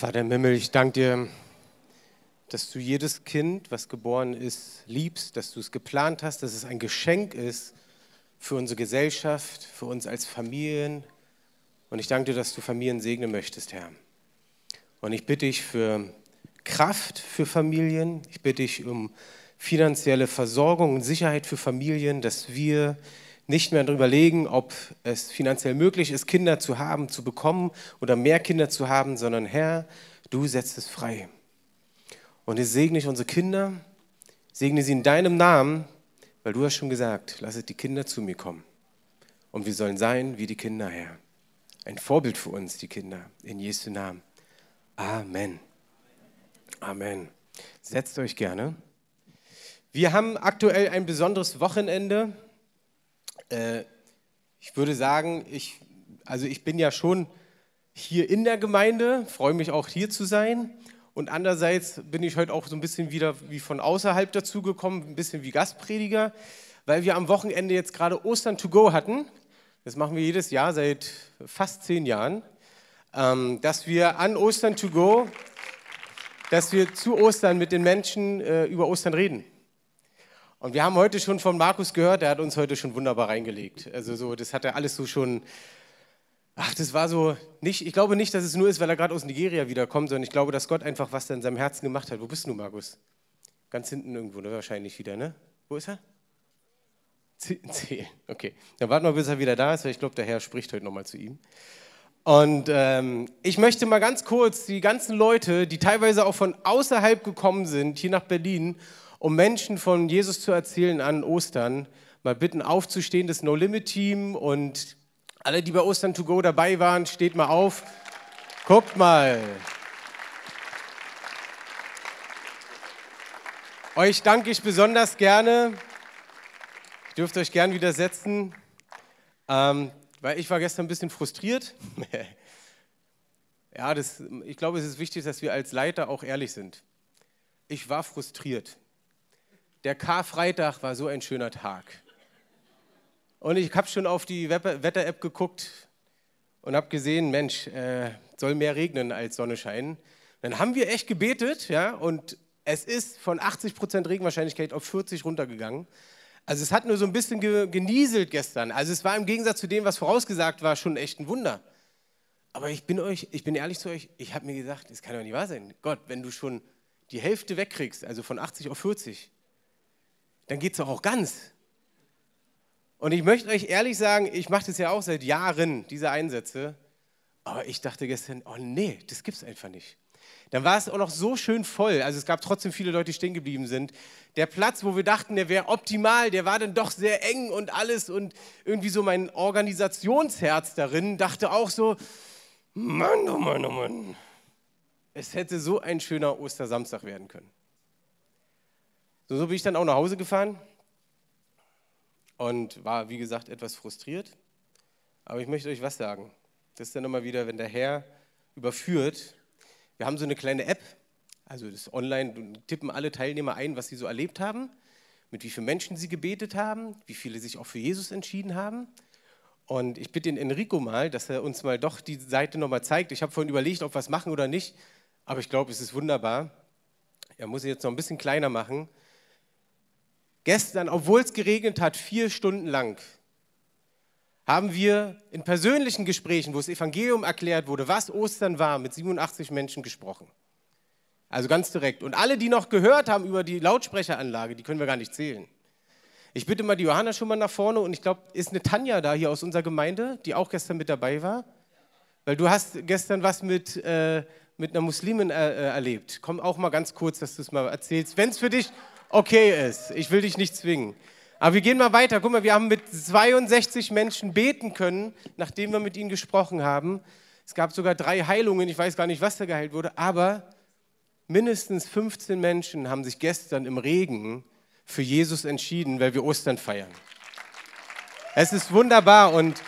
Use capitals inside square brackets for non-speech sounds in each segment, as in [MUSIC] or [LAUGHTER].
Vater im Himmel, ich danke dir, dass du jedes Kind, was geboren ist, liebst, dass du es geplant hast, dass es ein Geschenk ist für unsere Gesellschaft, für uns als Familien. Und ich danke dir, dass du Familien segnen möchtest, Herr. Und ich bitte dich für Kraft für Familien. Ich bitte dich um finanzielle Versorgung und Sicherheit für Familien, dass wir nicht mehr darüber legen, ob es finanziell möglich ist, Kinder zu haben, zu bekommen oder mehr Kinder zu haben, sondern Herr, du setzt es frei. Und ich segne ich unsere Kinder, segne sie in deinem Namen, weil du hast schon gesagt, lasset die Kinder zu mir kommen. Und wir sollen sein wie die Kinder, Herr. Ein Vorbild für uns, die Kinder, in Jesu Namen. Amen. Amen. Setzt euch gerne. Wir haben aktuell ein besonderes Wochenende. Äh, ich würde sagen, ich, also ich bin ja schon hier in der Gemeinde, freue mich auch hier zu sein. Und andererseits bin ich heute auch so ein bisschen wieder wie von außerhalb dazugekommen, ein bisschen wie Gastprediger, weil wir am Wochenende jetzt gerade Ostern to go hatten. Das machen wir jedes Jahr seit fast zehn Jahren, ähm, dass wir an Ostern to go, dass wir zu Ostern mit den Menschen äh, über Ostern reden. Und wir haben heute schon von Markus gehört, der hat uns heute schon wunderbar reingelegt. Also so, das hat er alles so schon, ach, das war so nicht, ich glaube nicht, dass es nur ist, weil er gerade aus Nigeria wiederkommt, sondern ich glaube, dass Gott einfach was da in seinem Herzen gemacht hat. Wo bist du, Markus? Ganz hinten irgendwo, ne? wahrscheinlich wieder, ne? Wo ist er? Zehn, okay. Dann warten wir, bis er wieder da ist, weil ich glaube, der Herr spricht heute nochmal zu ihm. Und ähm, ich möchte mal ganz kurz die ganzen Leute, die teilweise auch von außerhalb gekommen sind, hier nach Berlin um Menschen von Jesus zu erzählen an Ostern, mal bitten aufzustehen, das No Limit Team und alle, die bei Ostern to go dabei waren, steht mal auf. Guckt mal. Euch danke ich besonders gerne. Ich dürfte euch gern widersetzen, ähm, weil ich war gestern ein bisschen frustriert. [LAUGHS] ja, das, ich glaube, es ist wichtig, dass wir als Leiter auch ehrlich sind. Ich war frustriert der Karfreitag war so ein schöner Tag. Und ich habe schon auf die Wetter-App geguckt und habe gesehen, Mensch, äh, soll mehr regnen als Sonne scheinen. Dann haben wir echt gebetet, ja, und es ist von 80% Regenwahrscheinlichkeit auf 40 runtergegangen. Also es hat nur so ein bisschen genieselt gestern. Also es war im Gegensatz zu dem, was vorausgesagt war, schon echt ein Wunder. Aber ich bin euch, ich bin ehrlich zu euch, ich habe mir gesagt, das kann doch nicht wahr sein. Gott, wenn du schon die Hälfte wegkriegst, also von 80 auf 40, dann geht es doch auch ganz. Und ich möchte euch ehrlich sagen, ich mache das ja auch seit Jahren, diese Einsätze. Aber ich dachte gestern, oh nee, das gibt es einfach nicht. Dann war es auch noch so schön voll. Also es gab trotzdem viele Leute, die stehen geblieben sind. Der Platz, wo wir dachten, der wäre optimal, der war dann doch sehr eng und alles. Und irgendwie so mein Organisationsherz darin dachte auch so, Mann, oh Mann, oh Mann. Es hätte so ein schöner Ostersamstag werden können. So, so bin ich dann auch nach Hause gefahren und war, wie gesagt, etwas frustriert. Aber ich möchte euch was sagen. Das ist dann immer wieder, wenn der Herr überführt. Wir haben so eine kleine App, also das ist online, tippen alle Teilnehmer ein, was sie so erlebt haben, mit wie vielen Menschen sie gebetet haben, wie viele sich auch für Jesus entschieden haben. Und ich bitte den Enrico mal, dass er uns mal doch die Seite nochmal zeigt. Ich habe vorhin überlegt, ob wir es machen oder nicht, aber ich glaube, es ist wunderbar. Er muss sie jetzt noch ein bisschen kleiner machen. Gestern, obwohl es geregnet hat, vier Stunden lang, haben wir in persönlichen Gesprächen, wo das Evangelium erklärt wurde, was Ostern war, mit 87 Menschen gesprochen. Also ganz direkt. Und alle, die noch gehört haben über die Lautsprecheranlage, die können wir gar nicht zählen. Ich bitte mal die Johanna schon mal nach vorne und ich glaube, ist eine Tanja da hier aus unserer Gemeinde, die auch gestern mit dabei war? Weil du hast gestern was mit, äh, mit einer Muslimin äh, äh erlebt. Komm auch mal ganz kurz, dass du es mal erzählst, wenn es für dich okay ist. Ich will dich nicht zwingen. Aber wir gehen mal weiter. Guck mal, wir haben mit 62 Menschen beten können, nachdem wir mit ihnen gesprochen haben. Es gab sogar drei Heilungen. Ich weiß gar nicht, was da geheilt wurde. Aber mindestens 15 Menschen haben sich gestern im Regen für Jesus entschieden, weil wir Ostern feiern. Es ist wunderbar und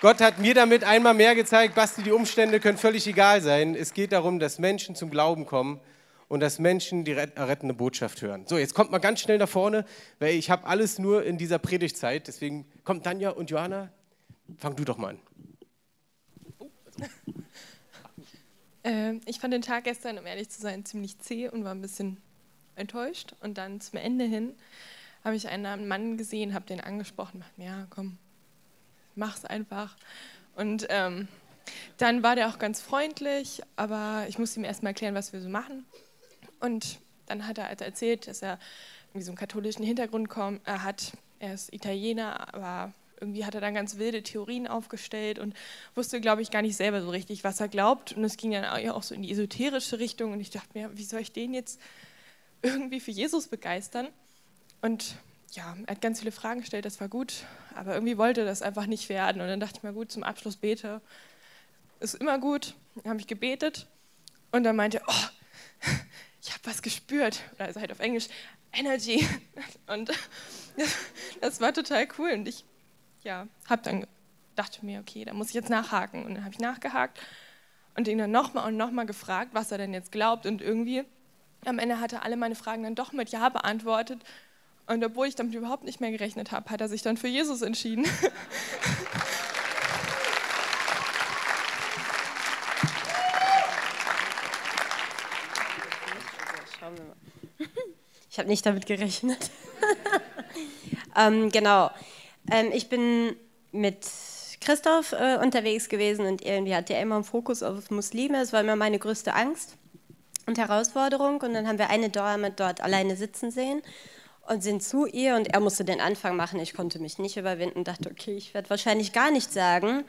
Gott hat mir damit einmal mehr gezeigt, Basti, die Umstände können völlig egal sein. Es geht darum, dass Menschen zum Glauben kommen und dass Menschen die rettende Botschaft hören. So, jetzt kommt mal ganz schnell nach vorne, weil ich habe alles nur in dieser Predigtzeit. Deswegen kommt Tanja und Johanna, fang du doch mal an. [LAUGHS] Äh, ich fand den Tag gestern, um ehrlich zu sein, ziemlich zäh und war ein bisschen enttäuscht. Und dann zum Ende hin habe ich einen Mann gesehen, habe den angesprochen, dachte, ja, komm, mach's einfach. Und ähm, dann war der auch ganz freundlich, aber ich musste ihm erstmal erklären, was wir so machen. Und dann hat er erzählt, dass er irgendwie so einen katholischen Hintergrund kommt, er äh, hat. Er ist Italiener, aber irgendwie hat er dann ganz wilde Theorien aufgestellt und wusste, glaube ich, gar nicht selber so richtig, was er glaubt. Und es ging dann auch so in die esoterische Richtung. Und ich dachte mir, wie soll ich den jetzt irgendwie für Jesus begeistern? Und ja, er hat ganz viele Fragen gestellt, das war gut, aber irgendwie wollte das einfach nicht werden. Und dann dachte ich mir, gut, zum Abschluss bete. Ist immer gut. Dann habe ich gebetet und dann meinte er, oh, ich habe was gespürt. Also halt auf Englisch, Energy. [LAUGHS] Und das, das war total cool. Und ich ja, habe dann dachte mir, okay, da muss ich jetzt nachhaken. Und dann habe ich nachgehakt und ihn dann nochmal und nochmal gefragt, was er denn jetzt glaubt. Und irgendwie am Ende hat er alle meine Fragen dann doch mit Ja beantwortet. Und obwohl ich damit überhaupt nicht mehr gerechnet habe, hat er sich dann für Jesus entschieden. [LAUGHS] Ich habe nicht damit gerechnet. [LAUGHS] ähm, genau. Ähm, ich bin mit Christoph äh, unterwegs gewesen und irgendwie hatte er immer einen Fokus auf Muslime. Das war immer meine größte Angst und Herausforderung. Und dann haben wir eine Dame dort alleine sitzen sehen und sind zu ihr und er musste den Anfang machen. Ich konnte mich nicht überwinden, dachte, okay, ich werde wahrscheinlich gar nichts sagen.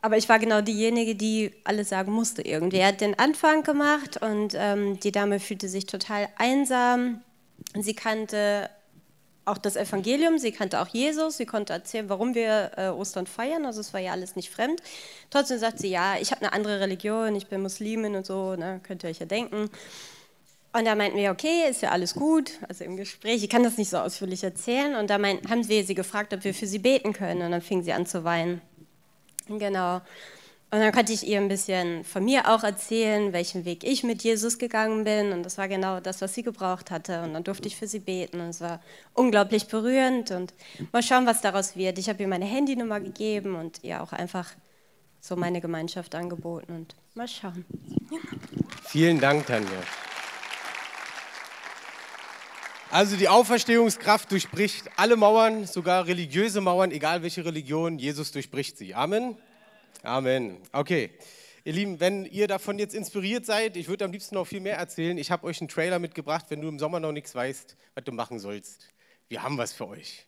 Aber ich war genau diejenige, die alles sagen musste irgendwie. Er hat den Anfang gemacht und ähm, die Dame fühlte sich total einsam. Sie kannte auch das Evangelium, sie kannte auch Jesus, sie konnte erzählen, warum wir äh, Ostern feiern, also es war ja alles nicht fremd. Trotzdem sagt sie, ja, ich habe eine andere Religion, ich bin Muslimin und so, ne, könnt ihr euch ja denken. Und da meinten wir, okay, ist ja alles gut, also im Gespräch, ich kann das nicht so ausführlich erzählen. Und da meinten, haben wir sie gefragt, ob wir für sie beten können. Und dann fing sie an zu weinen. Genau. Und dann konnte ich ihr ein bisschen von mir auch erzählen, welchen Weg ich mit Jesus gegangen bin. Und das war genau das, was sie gebraucht hatte. Und dann durfte ich für sie beten. Und es war unglaublich berührend. Und mal schauen, was daraus wird. Ich habe ihr meine Handynummer gegeben und ihr auch einfach so meine Gemeinschaft angeboten. Und mal schauen. Vielen Dank, Tanja. Also die Auferstehungskraft durchbricht alle Mauern, sogar religiöse Mauern, egal welche Religion. Jesus durchbricht sie. Amen. Amen. Okay. Ihr Lieben, wenn ihr davon jetzt inspiriert seid, ich würde am liebsten noch viel mehr erzählen. Ich habe euch einen Trailer mitgebracht, wenn du im Sommer noch nichts weißt, was du machen sollst. Wir haben was für euch.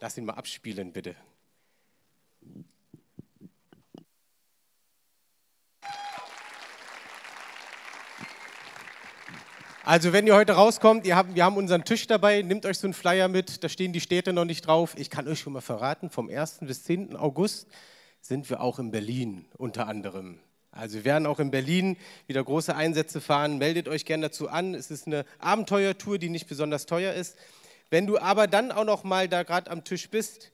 Lass ihn mal abspielen, bitte. Also wenn ihr heute rauskommt, ihr habt, wir haben unseren Tisch dabei, nehmt euch so einen Flyer mit, da stehen die Städte noch nicht drauf. Ich kann euch schon mal verraten, vom 1. bis 10. August sind wir auch in Berlin unter anderem. Also wir werden auch in Berlin wieder große Einsätze fahren. Meldet euch gerne dazu an. Es ist eine Abenteuertour, die nicht besonders teuer ist. Wenn du aber dann auch noch mal da gerade am Tisch bist,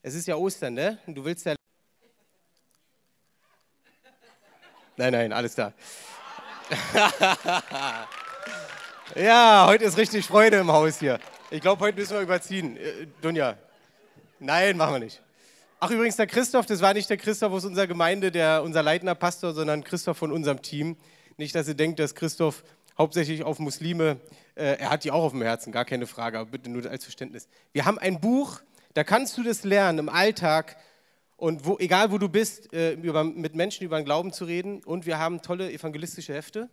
es ist ja Ostern, ne? Und du willst ja. Nein, nein, alles da. [LAUGHS] ja, heute ist richtig Freude im Haus hier. Ich glaube, heute müssen wir überziehen. Äh, Dunja. Nein, machen wir nicht. Ach, übrigens, der Christoph, das war nicht der Christoph aus unserer Gemeinde, der, unser leitender Pastor, sondern Christoph von unserem Team. Nicht, dass ihr denkt, dass Christoph hauptsächlich auf Muslime, äh, er hat die auch auf dem Herzen, gar keine Frage, aber bitte nur als Verständnis. Wir haben ein Buch, da kannst du das lernen im Alltag und wo, egal wo du bist, äh, über, mit Menschen über den Glauben zu reden. Und wir haben tolle evangelistische Hefte.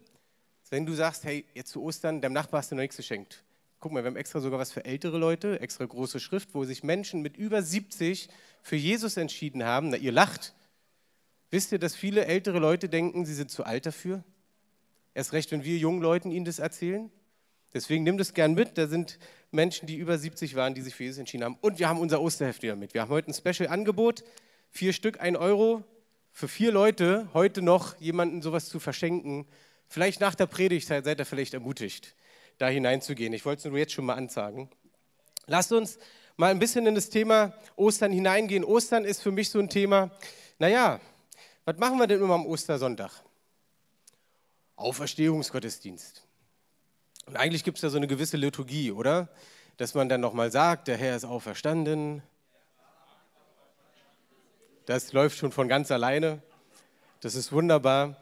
Wenn du sagst, hey, jetzt zu Ostern, deinem Nachbar hast du noch nichts geschenkt. Guck mal, wir haben extra sogar was für ältere Leute, extra große Schrift, wo sich Menschen mit über 70 für Jesus entschieden haben, na, ihr lacht. Wisst ihr, dass viele ältere Leute denken, sie sind zu alt dafür? Erst recht, wenn wir jungen Leuten ihnen das erzählen. Deswegen nimm das gern mit. Da sind Menschen, die über 70 waren, die sich für Jesus entschieden haben. Und wir haben unser Osterheft wieder mit. Wir haben heute ein Special-Angebot. Vier Stück, ein Euro. Für vier Leute heute noch jemanden sowas zu verschenken. Vielleicht nach der Predigt seid ihr vielleicht ermutigt, da hineinzugehen. Ich wollte es nur jetzt schon mal ansagen. Lasst uns mal ein bisschen in das Thema Ostern hineingehen. Ostern ist für mich so ein Thema, naja, was machen wir denn immer am Ostersonntag? Auferstehungsgottesdienst. Und eigentlich gibt es da so eine gewisse Liturgie, oder? Dass man dann nochmal sagt, der Herr ist auferstanden. Das läuft schon von ganz alleine. Das ist wunderbar.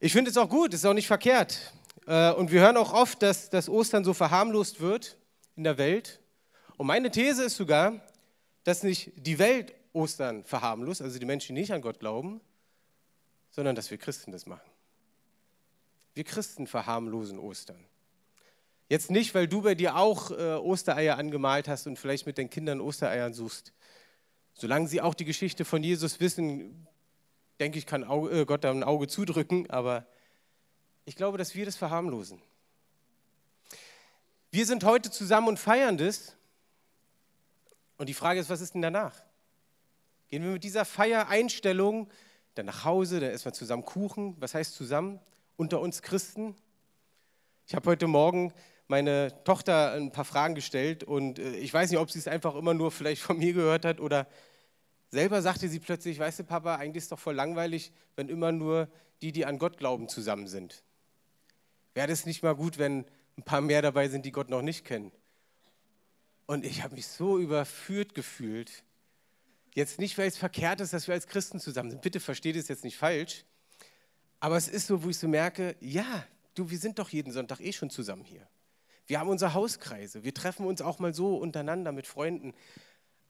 Ich finde es auch gut, es ist auch nicht verkehrt. Äh, und wir hören auch oft, dass das Ostern so verharmlost wird in der Welt. Und meine These ist sogar, dass nicht die Welt Ostern verharmlost, also die Menschen, die nicht an Gott glauben, sondern dass wir Christen das machen. Wir Christen verharmlosen Ostern. Jetzt nicht, weil du bei dir auch äh, Ostereier angemalt hast und vielleicht mit den Kindern Ostereiern suchst. Solange sie auch die Geschichte von Jesus wissen, denke ich, kann äh, Gott da ein Auge zudrücken, aber ich glaube, dass wir das verharmlosen. Wir sind heute zusammen und feiern das. Und die Frage ist, was ist denn danach? Gehen wir mit dieser Feiereinstellung dann nach Hause, dann essen wir zusammen Kuchen. Was heißt zusammen? Unter uns Christen. Ich habe heute Morgen meine Tochter ein paar Fragen gestellt und äh, ich weiß nicht, ob sie es einfach immer nur vielleicht von mir gehört hat oder selber sagte sie plötzlich, weißt du Papa, eigentlich ist doch voll langweilig, wenn immer nur die, die an Gott glauben, zusammen sind. Wäre das nicht mal gut, wenn ein paar mehr dabei sind, die Gott noch nicht kennen? Und ich habe mich so überführt gefühlt. Jetzt nicht, weil es verkehrt ist, dass wir als Christen zusammen sind. Bitte versteht es jetzt nicht falsch. Aber es ist so, wo ich so merke, ja, du, wir sind doch jeden Sonntag eh schon zusammen hier. Wir haben unsere Hauskreise. Wir treffen uns auch mal so untereinander mit Freunden.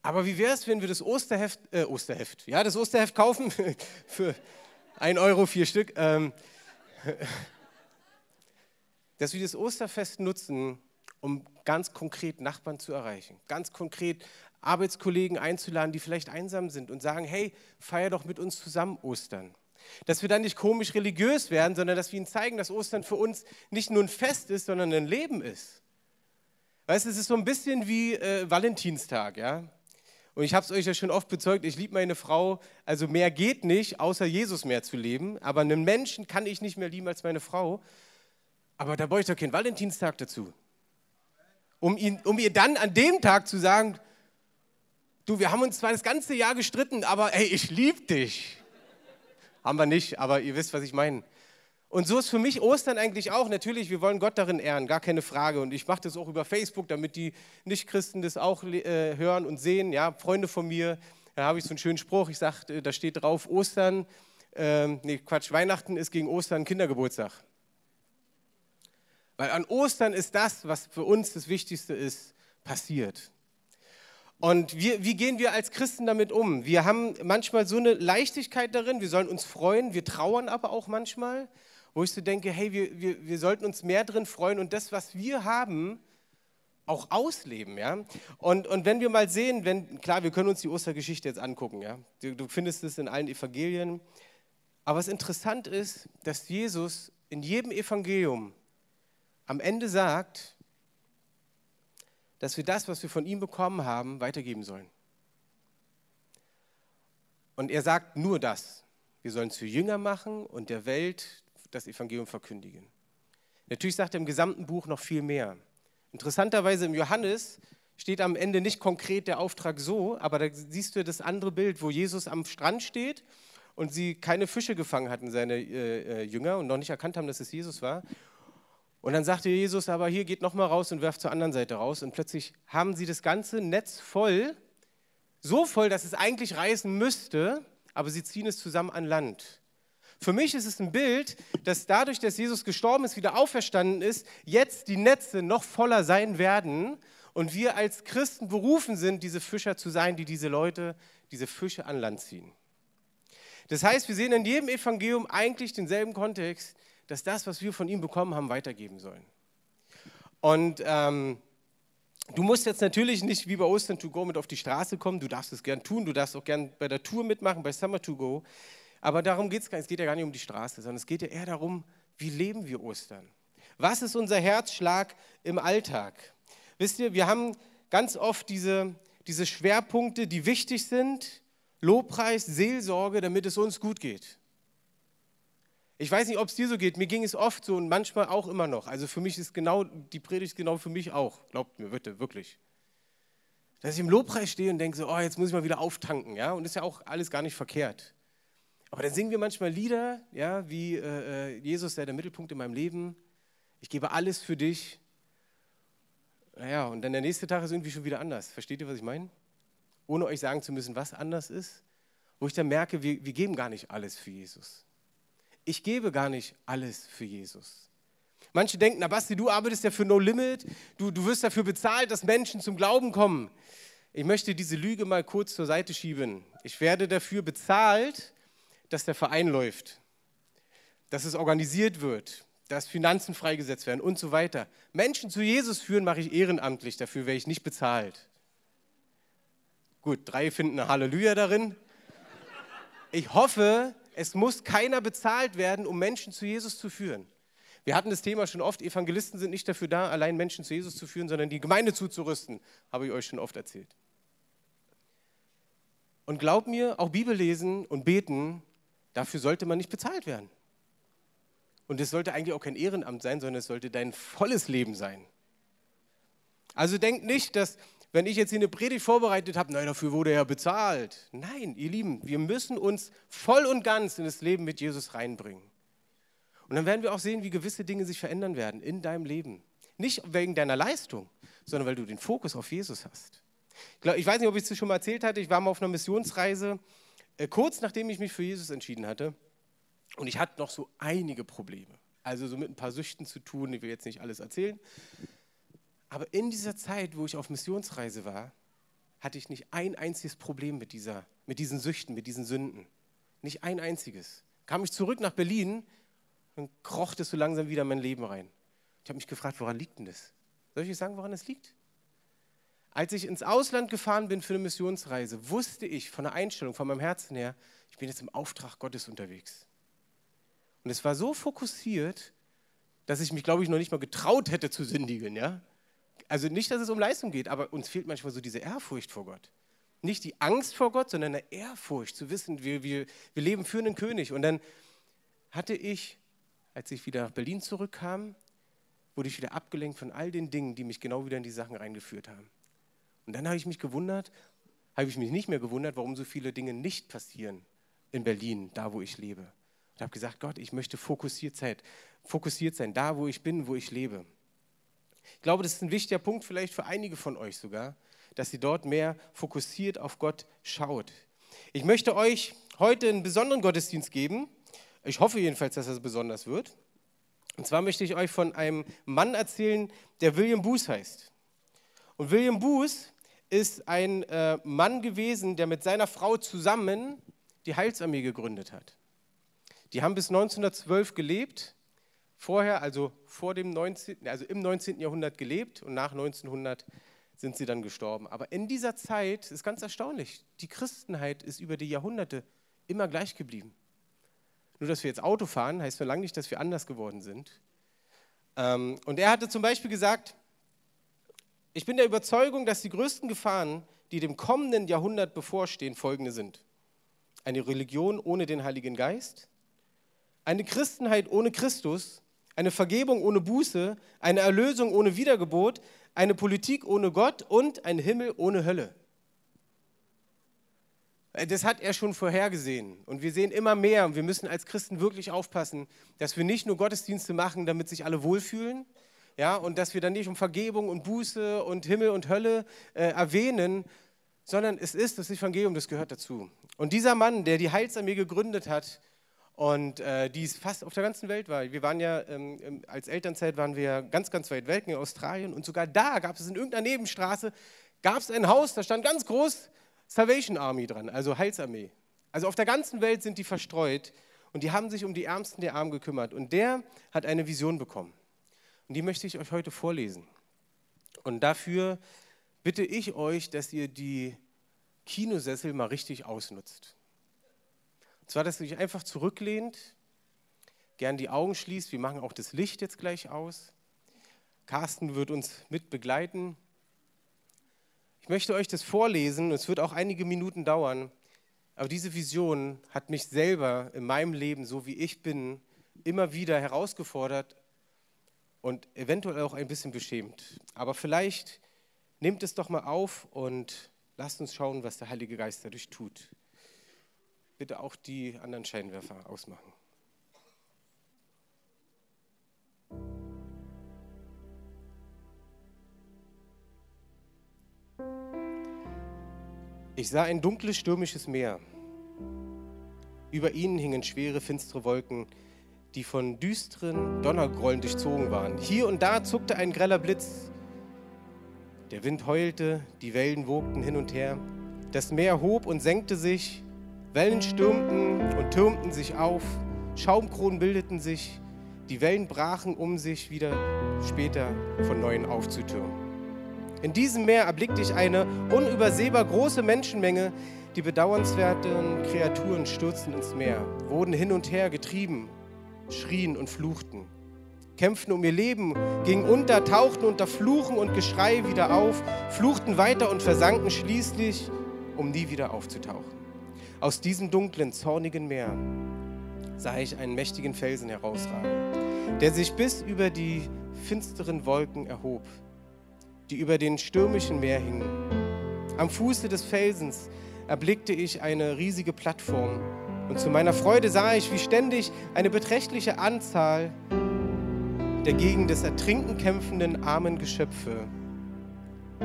Aber wie wäre es, wenn wir das Osterheft, äh, Osterheft, ja, das Osterheft kaufen [LAUGHS] für 1 Euro, vier Stück, ähm, [LAUGHS] dass wir das Osterfest nutzen, um ganz konkret Nachbarn zu erreichen, ganz konkret Arbeitskollegen einzuladen, die vielleicht einsam sind und sagen, hey, feier doch mit uns zusammen Ostern. Dass wir dann nicht komisch religiös werden, sondern dass wir ihnen zeigen, dass Ostern für uns nicht nur ein Fest ist, sondern ein Leben ist. Weißt du, es ist so ein bisschen wie äh, Valentinstag, ja. Und ich habe es euch ja schon oft bezeugt, ich liebe meine Frau, also mehr geht nicht, außer Jesus mehr zu leben. Aber einen Menschen kann ich nicht mehr lieben als meine Frau. Aber da brauche ich doch keinen Valentinstag dazu. Um, ihn, um ihr dann an dem Tag zu sagen, du, wir haben uns zwar das ganze Jahr gestritten, aber hey, ich liebe dich. Haben wir nicht, aber ihr wisst, was ich meine. Und so ist für mich Ostern eigentlich auch. Natürlich, wir wollen Gott darin ehren, gar keine Frage. Und ich mache das auch über Facebook, damit die Nichtchristen das auch äh, hören und sehen. Ja, Freunde von mir, da habe ich so einen schönen Spruch. Ich sage, äh, da steht drauf: Ostern, äh, nee, Quatsch, Weihnachten ist gegen Ostern Kindergeburtstag. Weil an Ostern ist das, was für uns das Wichtigste ist, passiert. Und wir, wie gehen wir als Christen damit um? Wir haben manchmal so eine Leichtigkeit darin, wir sollen uns freuen, wir trauern aber auch manchmal, wo ich so denke, hey, wir, wir, wir sollten uns mehr drin freuen und das, was wir haben, auch ausleben, ja. Und, und wenn wir mal sehen, wenn, klar, wir können uns die Ostergeschichte jetzt angucken, ja. Du, du findest es in allen Evangelien. Aber was interessant ist, dass Jesus in jedem Evangelium am Ende sagt, dass wir das, was wir von ihm bekommen haben, weitergeben sollen. Und er sagt nur das. Wir sollen es für Jünger machen und der Welt das Evangelium verkündigen. Natürlich sagt er im gesamten Buch noch viel mehr. Interessanterweise im Johannes steht am Ende nicht konkret der Auftrag so, aber da siehst du das andere Bild, wo Jesus am Strand steht und sie keine Fische gefangen hatten, seine äh, äh Jünger, und noch nicht erkannt haben, dass es Jesus war. Und dann sagte Jesus aber, hier geht nochmal raus und werft zur anderen Seite raus. Und plötzlich haben sie das ganze Netz voll, so voll, dass es eigentlich reißen müsste, aber sie ziehen es zusammen an Land. Für mich ist es ein Bild, dass dadurch, dass Jesus gestorben ist, wieder auferstanden ist, jetzt die Netze noch voller sein werden und wir als Christen berufen sind, diese Fischer zu sein, die diese Leute, diese Fische an Land ziehen. Das heißt, wir sehen in jedem Evangelium eigentlich denselben Kontext dass das, was wir von ihm bekommen haben, weitergeben sollen. Und ähm, du musst jetzt natürlich nicht wie bei Ostern to Go mit auf die Straße kommen. Du darfst es gern tun. Du darfst auch gern bei der Tour mitmachen, bei Summer to Go. Aber darum geht es gar nicht. Es geht ja gar nicht um die Straße, sondern es geht ja eher darum, wie leben wir Ostern? Was ist unser Herzschlag im Alltag? Wisst ihr, wir haben ganz oft diese, diese Schwerpunkte, die wichtig sind. Lobpreis, Seelsorge, damit es uns gut geht. Ich weiß nicht, ob es dir so geht. Mir ging es oft so und manchmal auch immer noch. Also für mich ist genau, die Predigt genau für mich auch. Glaubt mir bitte, wirklich. Dass ich im Lobpreis stehe und denke so, oh, jetzt muss ich mal wieder auftanken. Ja? Und ist ja auch alles gar nicht verkehrt. Aber dann singen wir manchmal Lieder, ja, wie äh, äh Jesus sei der Mittelpunkt in meinem Leben. Ich gebe alles für dich. Naja, und dann der nächste Tag ist irgendwie schon wieder anders. Versteht ihr, was ich meine? Ohne euch sagen zu müssen, was anders ist. Wo ich dann merke, wir, wir geben gar nicht alles für Jesus ich gebe gar nicht alles für Jesus. Manche denken, na Basti, du arbeitest ja für No Limit, du, du wirst dafür bezahlt, dass Menschen zum Glauben kommen. Ich möchte diese Lüge mal kurz zur Seite schieben. Ich werde dafür bezahlt, dass der Verein läuft, dass es organisiert wird, dass Finanzen freigesetzt werden und so weiter. Menschen zu Jesus führen mache ich ehrenamtlich, dafür werde ich nicht bezahlt. Gut, drei finden Halleluja darin. Ich hoffe, es muss keiner bezahlt werden, um Menschen zu Jesus zu führen. Wir hatten das Thema schon oft, Evangelisten sind nicht dafür da, allein Menschen zu Jesus zu führen, sondern die Gemeinde zuzurüsten, habe ich euch schon oft erzählt. Und glaubt mir, auch Bibel lesen und beten, dafür sollte man nicht bezahlt werden. Und es sollte eigentlich auch kein Ehrenamt sein, sondern es sollte dein volles Leben sein. Also denkt nicht, dass wenn ich jetzt hier eine Predigt vorbereitet habe, nein, dafür wurde er bezahlt. Nein, ihr Lieben, wir müssen uns voll und ganz in das Leben mit Jesus reinbringen. Und dann werden wir auch sehen, wie gewisse Dinge sich verändern werden in deinem Leben. Nicht wegen deiner Leistung, sondern weil du den Fokus auf Jesus hast. Ich, weiß nicht, ob ich es dir schon mal erzählt hatte, ich war mal auf einer Missionsreise, kurz nachdem ich mich für Jesus entschieden hatte. Und ich hatte noch so einige Probleme. Also so mit ein paar Süchten zu tun, ich will jetzt nicht alles erzählen. Aber in dieser Zeit, wo ich auf Missionsreise war, hatte ich nicht ein einziges Problem mit, dieser, mit diesen Süchten, mit diesen Sünden. Nicht ein einziges. Kam ich zurück nach Berlin, dann kroch das so langsam wieder in mein Leben rein. Ich habe mich gefragt, woran liegt denn das? Soll ich euch sagen, woran es liegt? Als ich ins Ausland gefahren bin für eine Missionsreise, wusste ich von der Einstellung, von meinem Herzen her, ich bin jetzt im Auftrag Gottes unterwegs. Und es war so fokussiert, dass ich mich, glaube ich, noch nicht mal getraut hätte zu sündigen. Ja? Also nicht, dass es um Leistung geht, aber uns fehlt manchmal so diese Ehrfurcht vor Gott. Nicht die Angst vor Gott, sondern eine Ehrfurcht, zu wissen, wir, wir, wir leben für einen König. Und dann hatte ich, als ich wieder nach Berlin zurückkam, wurde ich wieder abgelenkt von all den Dingen, die mich genau wieder in die Sachen reingeführt haben. Und dann habe ich mich gewundert, habe ich mich nicht mehr gewundert, warum so viele Dinge nicht passieren in Berlin, da wo ich lebe. Ich habe gesagt, Gott, ich möchte fokussiert sein, fokussiert sein, da wo ich bin, wo ich lebe. Ich glaube, das ist ein wichtiger Punkt vielleicht für einige von euch sogar, dass ihr dort mehr fokussiert auf Gott schaut. Ich möchte euch heute einen besonderen Gottesdienst geben. Ich hoffe jedenfalls, dass das besonders wird. Und zwar möchte ich euch von einem Mann erzählen, der William Booth heißt. Und William Booth ist ein äh, Mann gewesen, der mit seiner Frau zusammen die Heilsarmee gegründet hat. Die haben bis 1912 gelebt, vorher, also, vor dem 19., also im 19. Jahrhundert gelebt und nach 1900 sind sie dann gestorben. Aber in dieser Zeit ist ganz erstaunlich, die Christenheit ist über die Jahrhunderte immer gleich geblieben. Nur, dass wir jetzt Auto fahren, heißt noch lange nicht, dass wir anders geworden sind. Ähm, und er hatte zum Beispiel gesagt, ich bin der Überzeugung, dass die größten Gefahren, die dem kommenden Jahrhundert bevorstehen, folgende sind. Eine Religion ohne den Heiligen Geist, eine Christenheit ohne Christus, eine Vergebung ohne Buße, eine Erlösung ohne Wiedergebot, eine Politik ohne Gott und ein Himmel ohne Hölle. Das hat er schon vorhergesehen. Und wir sehen immer mehr, und wir müssen als Christen wirklich aufpassen, dass wir nicht nur Gottesdienste machen, damit sich alle wohlfühlen, ja, und dass wir dann nicht um Vergebung und Buße und Himmel und Hölle äh, erwähnen, sondern es ist das Evangelium, das gehört dazu. Und dieser Mann, der die Heilsarmee gegründet hat, und äh, die ist fast auf der ganzen Welt war. Wir waren ja, ähm, als Elternzeit waren wir ganz, ganz weit weg in Australien und sogar da gab es in irgendeiner Nebenstraße, gab es ein Haus, da stand ganz groß Salvation Army dran, also Heilsarmee. Also auf der ganzen Welt sind die verstreut und die haben sich um die Ärmsten der Armen gekümmert. Und der hat eine Vision bekommen. Und die möchte ich euch heute vorlesen. Und dafür bitte ich euch, dass ihr die Kinosessel mal richtig ausnutzt. Und zwar, dass ihr euch einfach zurücklehnt, gern die Augen schließt. Wir machen auch das Licht jetzt gleich aus. Carsten wird uns mit begleiten. Ich möchte euch das vorlesen. Es wird auch einige Minuten dauern. Aber diese Vision hat mich selber in meinem Leben, so wie ich bin, immer wieder herausgefordert und eventuell auch ein bisschen beschämt. Aber vielleicht nehmt es doch mal auf und lasst uns schauen, was der Heilige Geist dadurch tut bitte auch die anderen Scheinwerfer ausmachen. Ich sah ein dunkles, stürmisches Meer. Über ihnen hingen schwere, finstere Wolken, die von düsteren Donnergrollen durchzogen waren. Hier und da zuckte ein greller Blitz. Der Wind heulte, die Wellen wogten hin und her. Das Meer hob und senkte sich, Wellen stürmten und türmten sich auf, Schaumkronen bildeten sich, die Wellen brachen, um sich wieder später von neuem aufzutürmen. In diesem Meer erblickte ich eine unübersehbar große Menschenmenge. Die bedauernswerten Kreaturen stürzten ins Meer, wurden hin und her getrieben, schrien und fluchten, kämpften um ihr Leben, gingen unter, tauchten unter Fluchen und Geschrei wieder auf, fluchten weiter und versanken schließlich, um nie wieder aufzutauchen. Aus diesem dunklen, zornigen Meer sah ich einen mächtigen Felsen herausragen, der sich bis über die finsteren Wolken erhob, die über den stürmischen Meer hingen. Am Fuße des Felsens erblickte ich eine riesige Plattform und zu meiner Freude sah ich, wie ständig eine beträchtliche Anzahl der gegen das Ertrinken kämpfenden armen Geschöpfe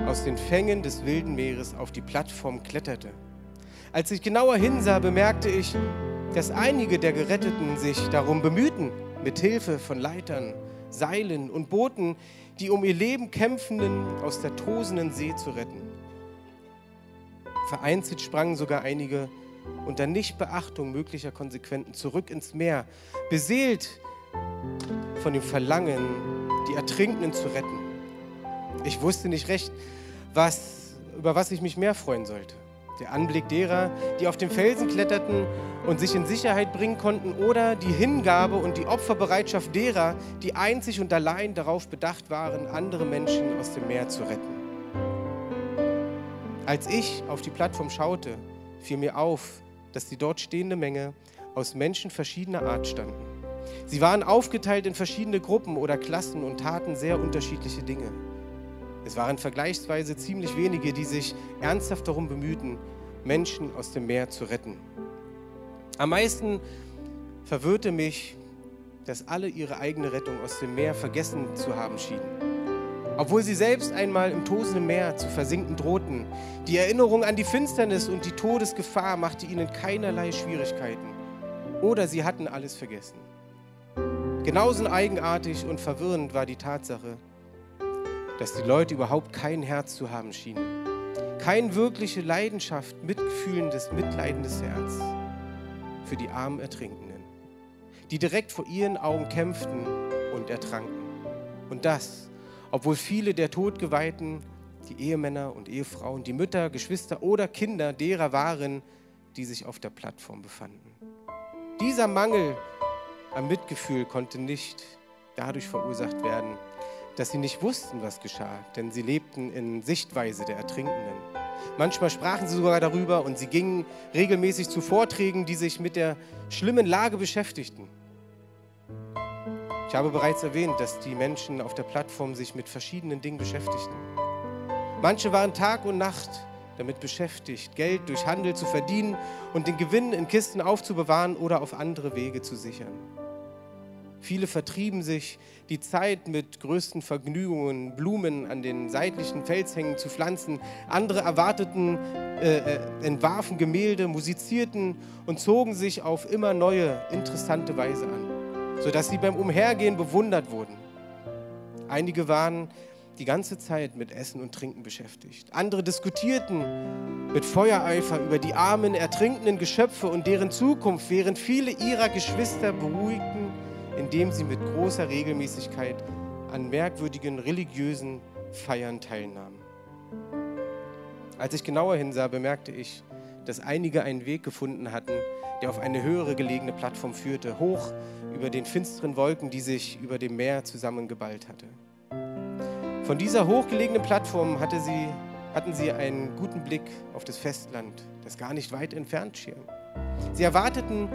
aus den Fängen des wilden Meeres auf die Plattform kletterte. Als ich genauer hinsah, bemerkte ich, dass einige der Geretteten sich darum bemühten, mit Hilfe von Leitern, Seilen und Booten die um ihr Leben kämpfenden aus der tosenden See zu retten. Vereinzelt sprangen sogar einige unter Nichtbeachtung möglicher Konsequenzen zurück ins Meer, beseelt von dem Verlangen, die Ertrinkenden zu retten. Ich wusste nicht recht, was, über was ich mich mehr freuen sollte. Der Anblick derer, die auf den Felsen kletterten und sich in Sicherheit bringen konnten, oder die Hingabe und die Opferbereitschaft derer, die einzig und allein darauf bedacht waren, andere Menschen aus dem Meer zu retten. Als ich auf die Plattform schaute, fiel mir auf, dass die dort stehende Menge aus Menschen verschiedener Art standen. Sie waren aufgeteilt in verschiedene Gruppen oder Klassen und taten sehr unterschiedliche Dinge. Es waren vergleichsweise ziemlich wenige, die sich ernsthaft darum bemühten, Menschen aus dem Meer zu retten. Am meisten verwirrte mich, dass alle ihre eigene Rettung aus dem Meer vergessen zu haben schienen. Obwohl sie selbst einmal im tosenden Meer zu versinken drohten, die Erinnerung an die Finsternis und die Todesgefahr machte ihnen keinerlei Schwierigkeiten. Oder sie hatten alles vergessen. Genauso eigenartig und verwirrend war die Tatsache, dass die Leute überhaupt kein Herz zu haben schienen. Keine wirkliche Leidenschaft, mitfühlendes, mitleidendes Herz für die armen Ertrinkenden, die direkt vor ihren Augen kämpften und ertranken. Und das, obwohl viele der Todgeweihten die Ehemänner und Ehefrauen, die Mütter, Geschwister oder Kinder derer waren, die sich auf der Plattform befanden. Dieser Mangel an Mitgefühl konnte nicht dadurch verursacht werden, dass sie nicht wussten, was geschah, denn sie lebten in Sichtweise der Ertrinkenden. Manchmal sprachen sie sogar darüber und sie gingen regelmäßig zu Vorträgen, die sich mit der schlimmen Lage beschäftigten. Ich habe bereits erwähnt, dass die Menschen auf der Plattform sich mit verschiedenen Dingen beschäftigten. Manche waren Tag und Nacht damit beschäftigt, Geld durch Handel zu verdienen und den Gewinn in Kisten aufzubewahren oder auf andere Wege zu sichern. Viele vertrieben sich die Zeit mit größten Vergnügungen, Blumen an den seitlichen Felshängen zu pflanzen. Andere erwarteten, äh, äh, entwarfen Gemälde, musizierten und zogen sich auf immer neue, interessante Weise an, sodass sie beim Umhergehen bewundert wurden. Einige waren die ganze Zeit mit Essen und Trinken beschäftigt. Andere diskutierten mit Feuereifer über die armen, ertrinkenden Geschöpfe und deren Zukunft, während viele ihrer Geschwister beruhigten indem sie mit großer Regelmäßigkeit an merkwürdigen religiösen Feiern teilnahmen. Als ich genauer hinsah, bemerkte ich, dass einige einen Weg gefunden hatten, der auf eine höhere gelegene Plattform führte, hoch über den finsteren Wolken, die sich über dem Meer zusammengeballt hatte. Von dieser hochgelegenen Plattform hatte sie, hatten sie einen guten Blick auf das Festland, das gar nicht weit entfernt schien. Sie erwarteten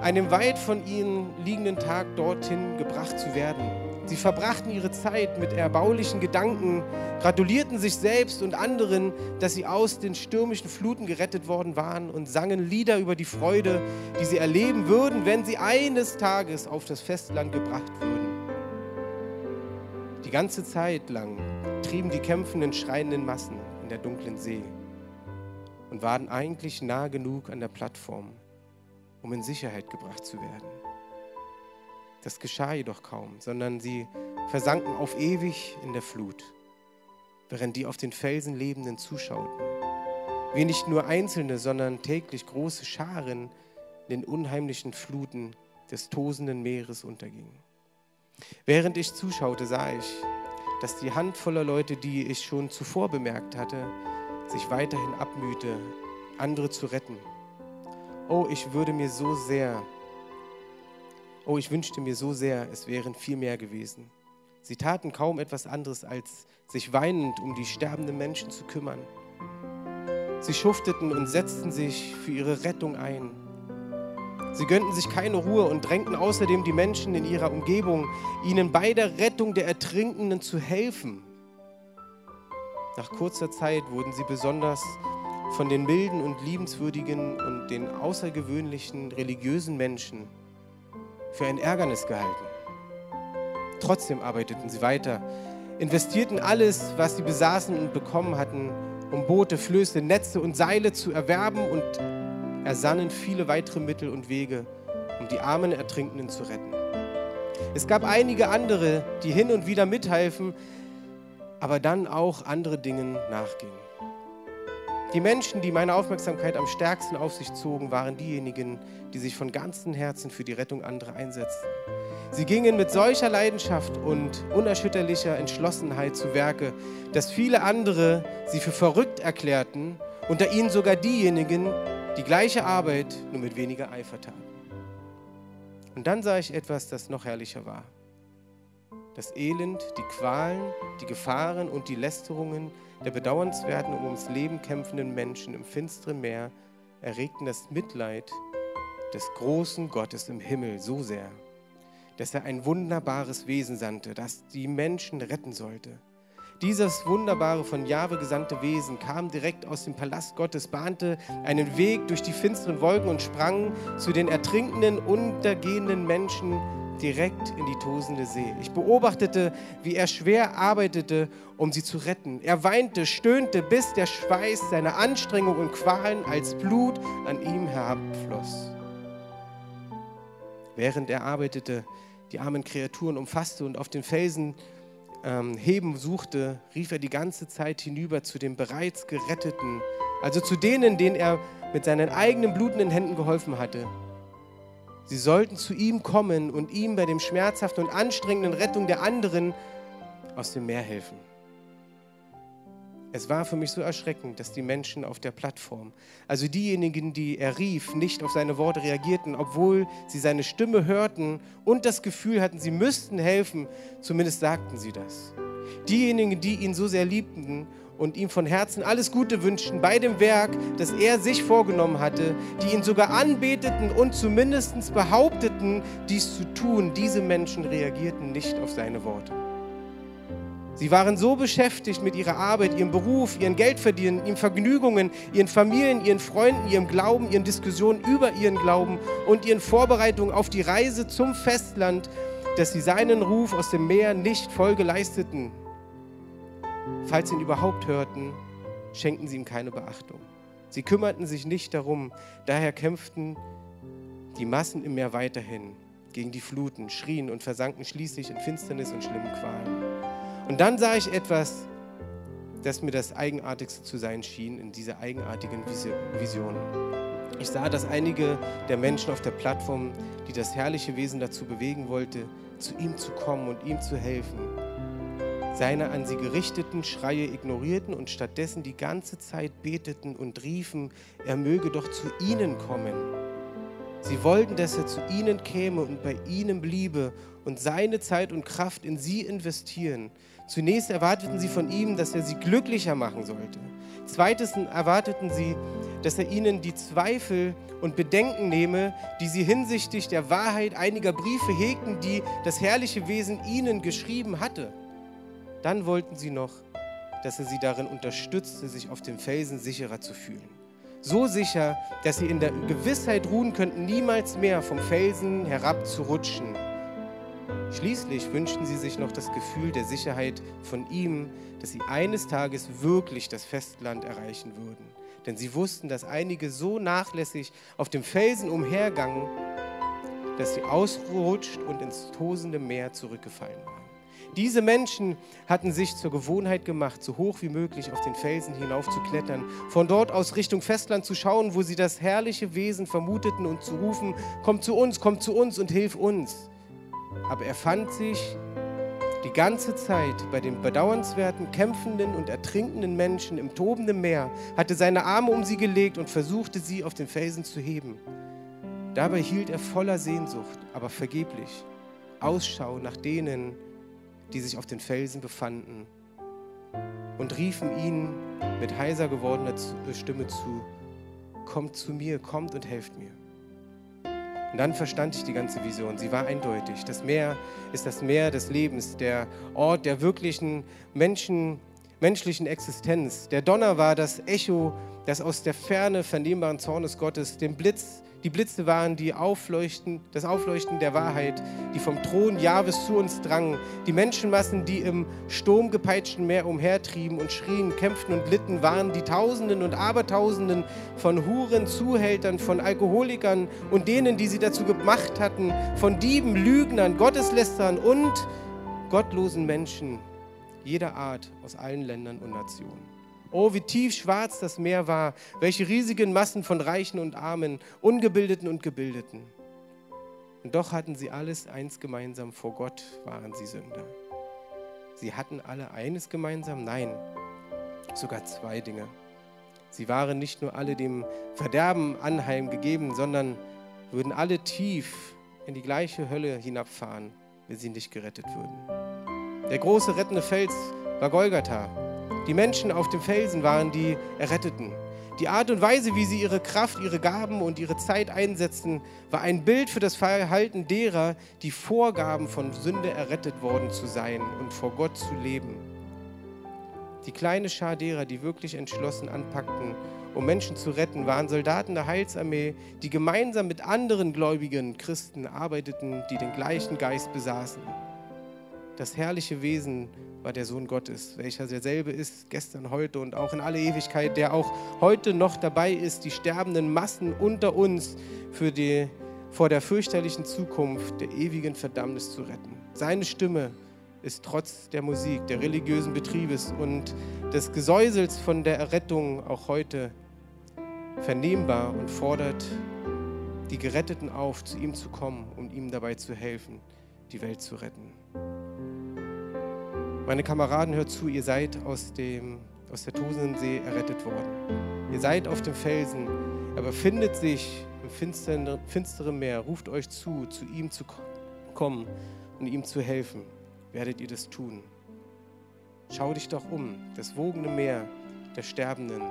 einem weit von ihnen liegenden Tag dorthin gebracht zu werden. Sie verbrachten ihre Zeit mit erbaulichen Gedanken, gratulierten sich selbst und anderen, dass sie aus den stürmischen Fluten gerettet worden waren und sangen Lieder über die Freude, die sie erleben würden, wenn sie eines Tages auf das Festland gebracht würden. Die ganze Zeit lang trieben die kämpfenden, schreienden Massen in der dunklen See und waren eigentlich nah genug an der Plattform um in Sicherheit gebracht zu werden. Das geschah jedoch kaum, sondern sie versanken auf ewig in der Flut, während die auf den Felsen Lebenden zuschauten. Wie nicht nur Einzelne, sondern täglich große Scharen in den unheimlichen Fluten des tosenden Meeres untergingen. Während ich zuschaute, sah ich, dass die Handvoller Leute, die ich schon zuvor bemerkt hatte, sich weiterhin abmühte, andere zu retten. Oh, ich würde mir so sehr, oh, ich wünschte mir so sehr, es wären viel mehr gewesen. Sie taten kaum etwas anderes, als sich weinend um die sterbenden Menschen zu kümmern. Sie schufteten und setzten sich für ihre Rettung ein. Sie gönnten sich keine Ruhe und drängten außerdem die Menschen in ihrer Umgebung, ihnen bei der Rettung der Ertrinkenden zu helfen. Nach kurzer Zeit wurden sie besonders von den milden und liebenswürdigen und den außergewöhnlichen religiösen Menschen für ein Ärgernis gehalten. Trotzdem arbeiteten sie weiter, investierten alles, was sie besaßen und bekommen hatten, um Boote, Flöße, Netze und Seile zu erwerben und ersannen viele weitere Mittel und Wege, um die armen Ertrinkenden zu retten. Es gab einige andere, die hin und wieder mithalfen, aber dann auch andere Dingen nachgingen. Die Menschen, die meine Aufmerksamkeit am stärksten auf sich zogen, waren diejenigen, die sich von ganzem Herzen für die Rettung anderer einsetzten. Sie gingen mit solcher Leidenschaft und unerschütterlicher Entschlossenheit zu Werke, dass viele andere sie für verrückt erklärten, unter ihnen sogar diejenigen, die gleiche Arbeit nur mit weniger Eifer taten. Und dann sah ich etwas, das noch herrlicher war. Das Elend, die Qualen, die Gefahren und die Lästerungen der bedauernswerten und ums Leben kämpfenden Menschen im finsteren Meer erregten das Mitleid des großen Gottes im Himmel so sehr, dass er ein wunderbares Wesen sandte, das die Menschen retten sollte. Dieses wunderbare von Jahwe gesandte Wesen kam direkt aus dem Palast Gottes, bahnte einen Weg durch die finsteren Wolken und sprang zu den ertrinkenden, untergehenden Menschen direkt in die tosende See. Ich beobachtete, wie er schwer arbeitete, um sie zu retten. Er weinte, stöhnte, bis der Schweiß seiner Anstrengung und Qualen als Blut an ihm herabfloss. Während er arbeitete, die armen Kreaturen umfasste und auf den Felsen ähm, heben suchte, rief er die ganze Zeit hinüber zu den bereits Geretteten, also zu denen, denen er mit seinen eigenen blutenden Händen geholfen hatte. Sie sollten zu ihm kommen und ihm bei dem schmerzhaften und anstrengenden Rettung der anderen aus dem Meer helfen. Es war für mich so erschreckend, dass die Menschen auf der Plattform, also diejenigen, die er rief, nicht auf seine Worte reagierten, obwohl sie seine Stimme hörten und das Gefühl hatten, sie müssten helfen, zumindest sagten sie das. Diejenigen, die ihn so sehr liebten und ihm von Herzen alles Gute wünschten bei dem Werk, das er sich vorgenommen hatte, die ihn sogar anbeteten und zumindest behaupteten, dies zu tun, diese Menschen reagierten nicht auf seine Worte. Sie waren so beschäftigt mit ihrer Arbeit, ihrem Beruf, ihren Geldverdienen, ihren Vergnügungen, ihren Familien, ihren Freunden, ihrem Glauben, ihren Diskussionen über ihren Glauben und ihren Vorbereitungen auf die Reise zum Festland, dass sie seinen Ruf aus dem Meer nicht Folge leisteten. Falls sie ihn überhaupt hörten, schenkten sie ihm keine Beachtung. Sie kümmerten sich nicht darum, daher kämpften die Massen im Meer weiterhin gegen die Fluten, schrien und versanken schließlich in Finsternis und schlimmen Qualen. Und dann sah ich etwas, das mir das Eigenartigste zu sein schien in dieser eigenartigen Vision. Ich sah, dass einige der Menschen auf der Plattform, die das herrliche Wesen dazu bewegen wollte, zu ihm zu kommen und ihm zu helfen, seine an sie gerichteten Schreie ignorierten und stattdessen die ganze Zeit beteten und riefen, er möge doch zu ihnen kommen. Sie wollten, dass er zu ihnen käme und bei ihnen bliebe und seine Zeit und Kraft in sie investieren. Zunächst erwarteten sie von ihm, dass er sie glücklicher machen sollte. Zweitens erwarteten sie, dass er ihnen die Zweifel und Bedenken nehme, die sie hinsichtlich der Wahrheit einiger Briefe hegten, die das herrliche Wesen ihnen geschrieben hatte. Dann wollten sie noch, dass er sie darin unterstützte, sich auf dem Felsen sicherer zu fühlen. So sicher, dass sie in der Gewissheit ruhen könnten, niemals mehr vom Felsen herabzurutschen. Schließlich wünschten sie sich noch das Gefühl der Sicherheit von ihm, dass sie eines Tages wirklich das Festland erreichen würden. Denn sie wussten, dass einige so nachlässig auf dem Felsen umhergangen, dass sie ausrutscht und ins tosende Meer zurückgefallen war. Diese Menschen hatten sich zur Gewohnheit gemacht, so hoch wie möglich auf den Felsen hinauf zu klettern, von dort aus Richtung Festland zu schauen, wo sie das herrliche Wesen vermuteten und zu rufen, komm zu uns, komm zu uns und hilf uns. Aber er fand sich die ganze Zeit bei den bedauernswerten, kämpfenden und ertrinkenden Menschen im tobenden Meer, hatte seine Arme um sie gelegt und versuchte sie auf den Felsen zu heben. Dabei hielt er voller Sehnsucht, aber vergeblich, Ausschau nach denen, die sich auf den Felsen befanden, und riefen ihn mit heiser gewordener äh, Stimme zu, kommt zu mir, kommt und helft mir. Und dann verstand ich die ganze Vision. Sie war eindeutig. Das Meer ist das Meer des Lebens, der Ort der wirklichen Menschen, menschlichen Existenz. Der Donner war das Echo des aus der Ferne vernehmbaren Zornes Gottes. Den Blitz die Blitze waren die Aufleuchten, das Aufleuchten der Wahrheit, die vom Thron Jahwes zu uns drangen. Die Menschenmassen, die im sturmgepeitschten Meer umhertrieben und schrien, kämpften und litten, waren die Tausenden und Abertausenden von Huren, Zuhältern, von Alkoholikern und denen, die sie dazu gemacht hatten, von Dieben, Lügnern, Gotteslästern und gottlosen Menschen jeder Art aus allen Ländern und Nationen. Oh, wie tief schwarz das Meer war, welche riesigen Massen von Reichen und Armen, Ungebildeten und Gebildeten. Und doch hatten sie alles eins gemeinsam, vor Gott waren sie Sünder. Sie hatten alle eines gemeinsam? Nein, sogar zwei Dinge. Sie waren nicht nur alle dem Verderben anheimgegeben, sondern würden alle tief in die gleiche Hölle hinabfahren, wenn sie nicht gerettet würden. Der große rettende Fels war Golgatha, die Menschen auf dem Felsen waren die Erretteten. Die Art und Weise, wie sie ihre Kraft, ihre Gaben und ihre Zeit einsetzten, war ein Bild für das Verhalten derer, die vorgaben, von Sünde errettet worden zu sein und vor Gott zu leben. Die kleine Schar derer, die wirklich entschlossen anpackten, um Menschen zu retten, waren Soldaten der Heilsarmee, die gemeinsam mit anderen gläubigen Christen arbeiteten, die den gleichen Geist besaßen. Das herrliche Wesen war der Sohn Gottes, welcher derselbe ist, gestern, heute und auch in alle Ewigkeit, der auch heute noch dabei ist, die sterbenden Massen unter uns für die, vor der fürchterlichen Zukunft der ewigen Verdammnis zu retten. Seine Stimme ist trotz der Musik, der religiösen Betriebes und des Gesäusels von der Errettung auch heute vernehmbar und fordert die Geretteten auf, zu ihm zu kommen, um ihm dabei zu helfen, die Welt zu retten. Meine Kameraden, hört zu, ihr seid aus, dem, aus der tosenden See errettet worden. Ihr seid auf dem Felsen, er befindet sich im finsteren, finsteren Meer. Ruft euch zu, zu ihm zu kommen und ihm zu helfen. Werdet ihr das tun? Schau dich doch um, das wogende Meer der Sterbenden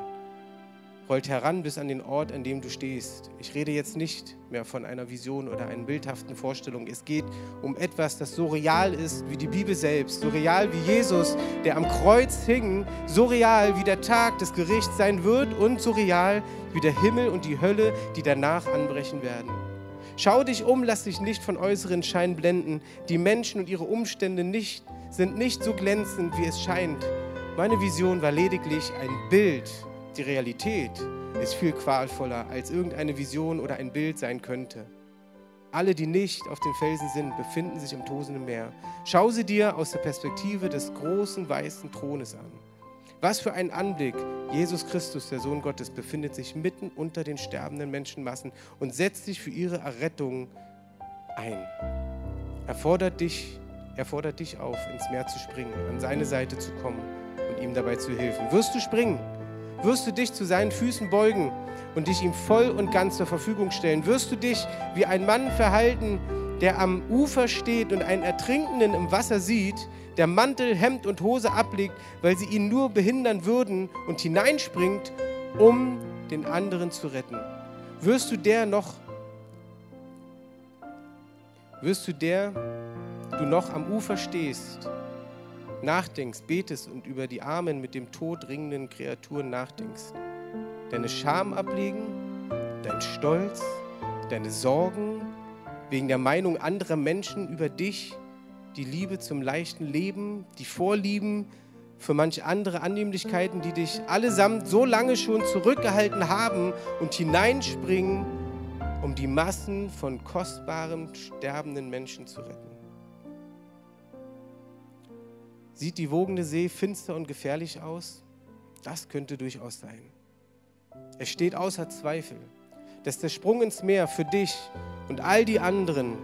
rollt heran bis an den Ort, an dem du stehst. Ich rede jetzt nicht mehr von einer Vision oder einer bildhaften Vorstellung. Es geht um etwas, das so real ist wie die Bibel selbst, so real wie Jesus, der am Kreuz hing, so real wie der Tag des Gerichts sein wird und so real wie der Himmel und die Hölle, die danach anbrechen werden. Schau dich um, lass dich nicht von äußeren Schein blenden. Die Menschen und ihre Umstände nicht, sind nicht so glänzend, wie es scheint. Meine Vision war lediglich ein Bild die Realität ist viel qualvoller, als irgendeine Vision oder ein Bild sein könnte. Alle, die nicht auf den Felsen sind, befinden sich im tosenden Meer. Schau sie dir aus der Perspektive des großen weißen Thrones an. Was für ein Anblick! Jesus Christus, der Sohn Gottes, befindet sich mitten unter den sterbenden Menschenmassen und setzt sich für ihre Errettung ein. Er fordert dich, er fordert dich auf, ins Meer zu springen, an seine Seite zu kommen und ihm dabei zu helfen. Wirst du springen? Wirst du dich zu seinen Füßen beugen und dich ihm voll und ganz zur Verfügung stellen? Wirst du dich wie ein Mann verhalten, der am Ufer steht und einen Ertrinkenden im Wasser sieht, der Mantel, Hemd und Hose ablegt, weil sie ihn nur behindern würden und hineinspringt, um den anderen zu retten? Wirst du der noch, wirst du der, du noch am Ufer stehst, nachdenkst, betest und über die armen, mit dem Tod ringenden Kreaturen nachdenkst. Deine Scham ablegen, dein Stolz, deine Sorgen wegen der Meinung anderer Menschen über dich, die Liebe zum leichten Leben, die Vorlieben für manche andere Annehmlichkeiten, die dich allesamt so lange schon zurückgehalten haben und hineinspringen um die Massen von kostbaren, sterbenden Menschen zu retten. Sieht die wogende See finster und gefährlich aus? Das könnte durchaus sein. Es steht außer Zweifel, dass der Sprung ins Meer für dich und all die anderen,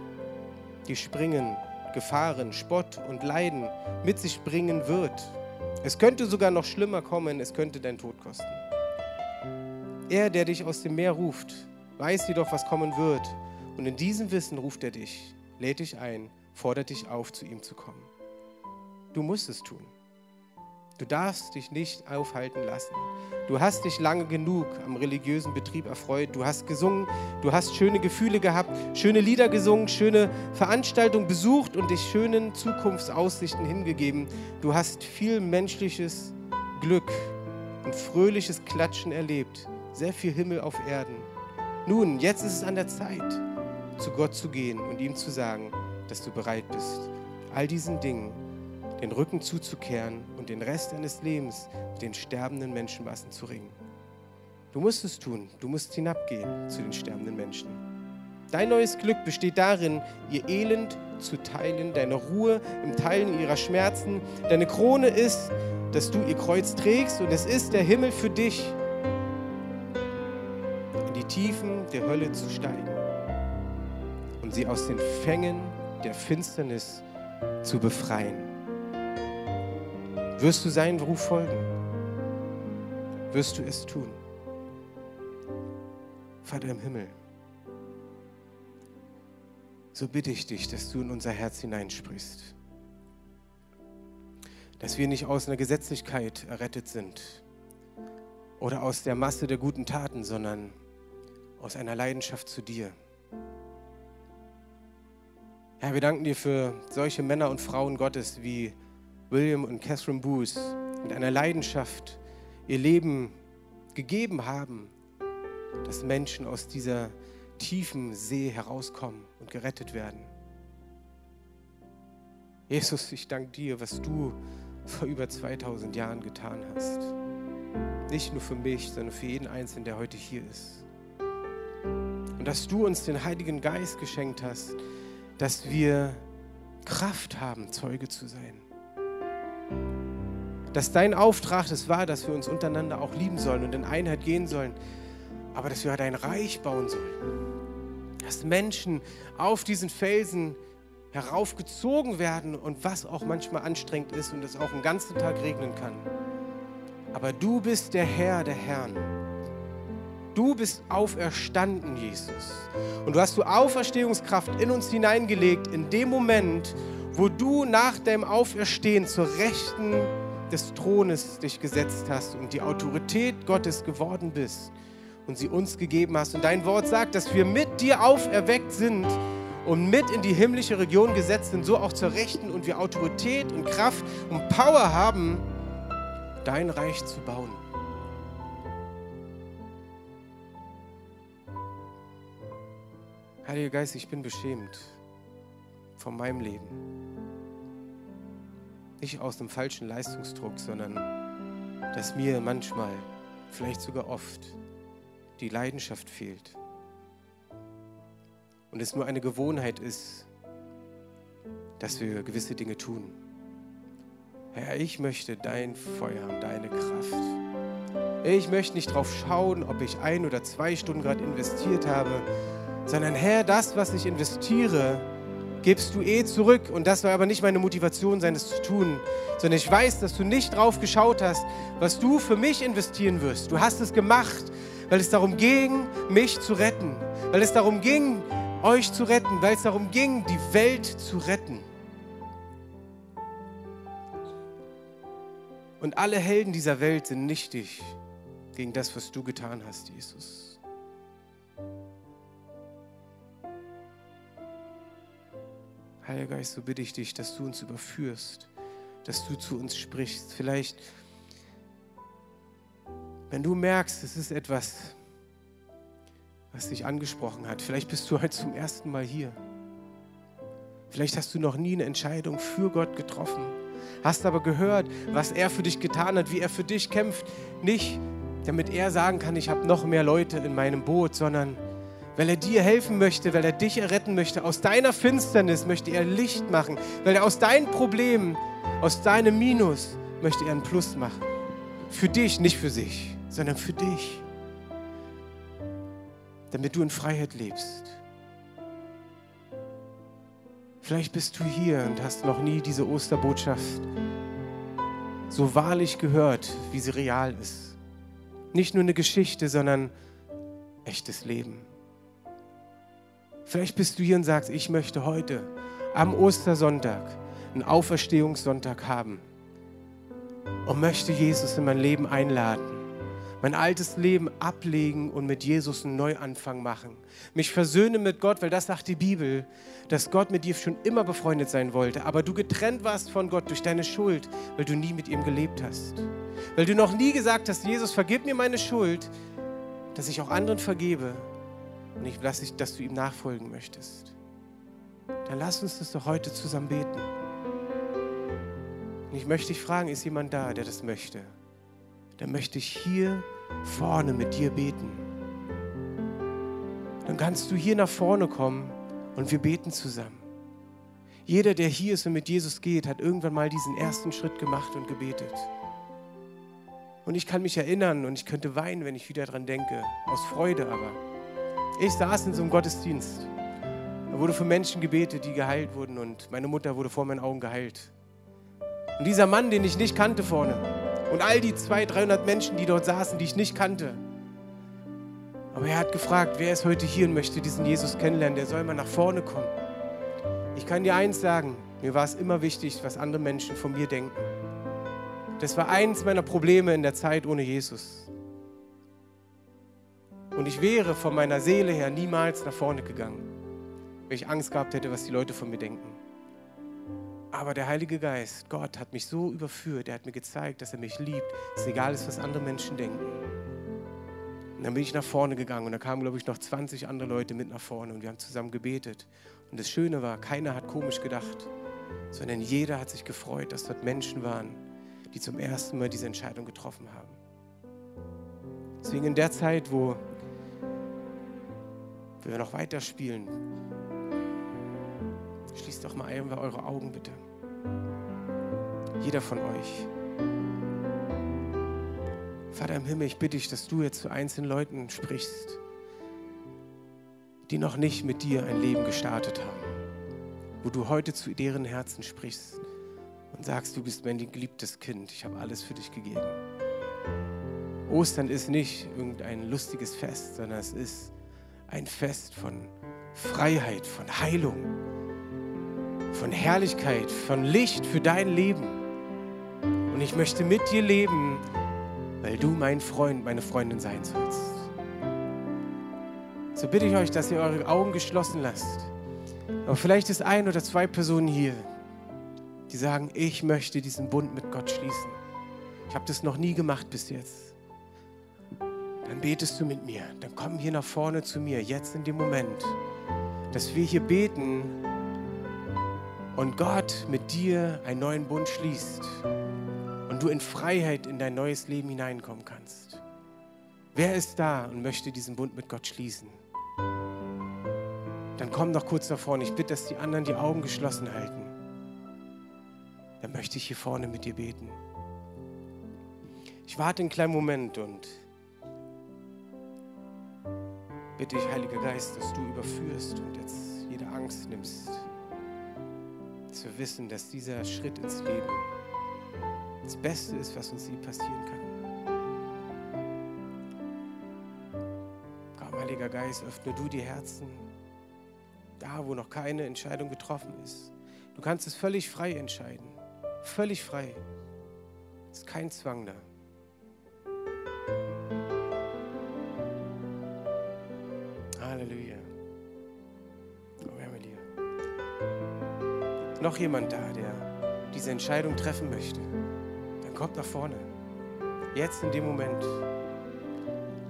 die springen, Gefahren, Spott und Leiden mit sich bringen wird. Es könnte sogar noch schlimmer kommen, es könnte dein Tod kosten. Er, der dich aus dem Meer ruft, weiß jedoch, was kommen wird. Und in diesem Wissen ruft er dich, lädt dich ein, fordert dich auf, zu ihm zu kommen. Du musst es tun. Du darfst dich nicht aufhalten lassen. Du hast dich lange genug am religiösen Betrieb erfreut. Du hast gesungen, du hast schöne Gefühle gehabt, schöne Lieder gesungen, schöne Veranstaltungen besucht und dich schönen Zukunftsaussichten hingegeben. Du hast viel menschliches Glück und fröhliches Klatschen erlebt. Sehr viel Himmel auf Erden. Nun, jetzt ist es an der Zeit, zu Gott zu gehen und ihm zu sagen, dass du bereit bist, all diesen Dingen den Rücken zuzukehren und den Rest deines Lebens mit den sterbenden Menschenmassen zu ringen. Du musst es tun, du musst hinabgehen zu den sterbenden Menschen. Dein neues Glück besteht darin, ihr Elend zu teilen, deine Ruhe im Teilen ihrer Schmerzen. Deine Krone ist, dass du ihr Kreuz trägst und es ist der Himmel für dich, in die Tiefen der Hölle zu steigen und sie aus den Fängen der Finsternis zu befreien. Wirst du seinen Ruf folgen? Wirst du es tun? Vater im Himmel, so bitte ich dich, dass du in unser Herz hineinsprichst. Dass wir nicht aus einer Gesetzlichkeit errettet sind oder aus der Masse der guten Taten, sondern aus einer Leidenschaft zu dir. Herr, wir danken dir für solche Männer und Frauen Gottes wie William und Catherine Booth mit einer Leidenschaft ihr Leben gegeben haben, dass Menschen aus dieser tiefen See herauskommen und gerettet werden. Jesus, ich danke dir, was du vor über 2000 Jahren getan hast. Nicht nur für mich, sondern für jeden Einzelnen, der heute hier ist. Und dass du uns den Heiligen Geist geschenkt hast, dass wir Kraft haben, Zeuge zu sein dass dein Auftrag es war, dass wir uns untereinander auch lieben sollen und in Einheit gehen sollen, aber dass wir dein Reich bauen sollen. Dass Menschen auf diesen Felsen heraufgezogen werden und was auch manchmal anstrengend ist und es auch einen ganzen Tag regnen kann. Aber du bist der Herr der Herren. Du bist auferstanden, Jesus. Und du hast du Auferstehungskraft in uns hineingelegt, in dem Moment, wo du nach deinem Auferstehen zur Rechten des Thrones dich gesetzt hast und die Autorität Gottes geworden bist und sie uns gegeben hast. Und dein Wort sagt, dass wir mit dir auferweckt sind und mit in die himmlische Region gesetzt sind, so auch zur Rechten und wir Autorität und Kraft und Power haben, dein Reich zu bauen. Heiliger Geist, ich bin beschämt von meinem Leben. Nicht aus einem falschen Leistungsdruck, sondern dass mir manchmal, vielleicht sogar oft, die Leidenschaft fehlt. Und es nur eine Gewohnheit ist, dass wir gewisse Dinge tun. Herr, ich möchte dein Feuer und deine Kraft. Ich möchte nicht darauf schauen, ob ich ein oder zwei Stunden gerade investiert habe, sondern Herr, das, was ich investiere, gibst du eh zurück. Und das war aber nicht meine Motivation sein, zu tun, sondern ich weiß, dass du nicht drauf geschaut hast, was du für mich investieren wirst. Du hast es gemacht, weil es darum ging, mich zu retten, weil es darum ging, euch zu retten, weil es darum ging, die Welt zu retten. Und alle Helden dieser Welt sind nichtig gegen das, was du getan hast, Jesus. Heiliger Geist, so bitte ich dich, dass du uns überführst, dass du zu uns sprichst. Vielleicht, wenn du merkst, es ist etwas, was dich angesprochen hat, vielleicht bist du heute zum ersten Mal hier. Vielleicht hast du noch nie eine Entscheidung für Gott getroffen, hast aber gehört, was er für dich getan hat, wie er für dich kämpft. Nicht, damit er sagen kann, ich habe noch mehr Leute in meinem Boot, sondern weil er dir helfen möchte, weil er dich erretten möchte. Aus deiner Finsternis möchte er Licht machen, weil er aus deinen Problemen, aus deinem Minus möchte er ein Plus machen. Für dich, nicht für sich, sondern für dich. Damit du in Freiheit lebst. Vielleicht bist du hier und hast noch nie diese Osterbotschaft so wahrlich gehört, wie sie real ist. Nicht nur eine Geschichte, sondern echtes Leben. Vielleicht bist du hier und sagst, ich möchte heute am Ostersonntag einen Auferstehungssonntag haben und möchte Jesus in mein Leben einladen mein altes Leben ablegen und mit Jesus einen Neuanfang machen. Mich versöhne mit Gott, weil das sagt die Bibel, dass Gott mit dir schon immer befreundet sein wollte, aber du getrennt warst von Gott durch deine Schuld, weil du nie mit ihm gelebt hast. Weil du noch nie gesagt hast, Jesus, vergib mir meine Schuld, dass ich auch anderen vergebe und ich lasse dich, dass du ihm nachfolgen möchtest. Dann lass uns das doch heute zusammen beten. Und ich möchte dich fragen, ist jemand da, der das möchte? dann möchte ich hier vorne mit dir beten. Dann kannst du hier nach vorne kommen und wir beten zusammen. Jeder, der hier ist und mit Jesus geht, hat irgendwann mal diesen ersten Schritt gemacht und gebetet. Und ich kann mich erinnern und ich könnte weinen, wenn ich wieder daran denke, aus Freude aber. Ich saß in so einem Gottesdienst. Da wurde für Menschen gebetet, die geheilt wurden und meine Mutter wurde vor meinen Augen geheilt. Und dieser Mann, den ich nicht kannte vorne, und all die 200, 300 Menschen, die dort saßen, die ich nicht kannte. Aber er hat gefragt, wer ist heute hier und möchte diesen Jesus kennenlernen, der soll mal nach vorne kommen. Ich kann dir eins sagen, mir war es immer wichtig, was andere Menschen von mir denken. Das war eins meiner Probleme in der Zeit ohne Jesus. Und ich wäre von meiner Seele her niemals nach vorne gegangen, weil ich Angst gehabt hätte, was die Leute von mir denken. Aber der Heilige Geist, Gott, hat mich so überführt, er hat mir gezeigt, dass er mich liebt, dass es egal ist, was andere Menschen denken. Und dann bin ich nach vorne gegangen und da kamen, glaube ich, noch 20 andere Leute mit nach vorne und wir haben zusammen gebetet. Und das Schöne war, keiner hat komisch gedacht, sondern jeder hat sich gefreut, dass dort Menschen waren, die zum ersten Mal diese Entscheidung getroffen haben. Deswegen in der Zeit, wo wir noch weiterspielen, Schließt doch mal einfach eure Augen bitte. Jeder von euch. Vater im Himmel, ich bitte dich, dass du jetzt zu einzelnen Leuten sprichst, die noch nicht mit dir ein Leben gestartet haben, wo du heute zu deren Herzen sprichst und sagst, du bist mein geliebtes Kind, ich habe alles für dich gegeben. Ostern ist nicht irgendein lustiges Fest, sondern es ist ein Fest von Freiheit, von Heilung, von Herrlichkeit, von Licht für dein Leben. Und ich möchte mit dir leben, weil du mein Freund, meine Freundin sein sollst. So bitte ich euch, dass ihr eure Augen geschlossen lasst. Aber vielleicht ist ein oder zwei Personen hier, die sagen, ich möchte diesen Bund mit Gott schließen. Ich habe das noch nie gemacht bis jetzt. Dann betest du mit mir. Dann komm hier nach vorne zu mir, jetzt in dem Moment, dass wir hier beten und Gott mit dir einen neuen Bund schließt und du in Freiheit in dein neues Leben hineinkommen kannst. Wer ist da und möchte diesen Bund mit Gott schließen? Dann komm doch kurz nach vorne. Ich bitte, dass die anderen die Augen geschlossen halten. Dann möchte ich hier vorne mit dir beten. Ich warte einen kleinen Moment und bitte ich, Heiliger Geist, dass du überführst und jetzt jede Angst nimmst zu wissen, dass dieser Schritt ins Leben das Beste ist, was uns je passieren kann. Komm, Heiliger Geist, öffne du die Herzen, da wo noch keine Entscheidung getroffen ist. Du kannst es völlig frei entscheiden. Völlig frei. Es ist kein Zwang da. Noch jemand da, der diese Entscheidung treffen möchte, dann kommt nach vorne. Jetzt in dem Moment.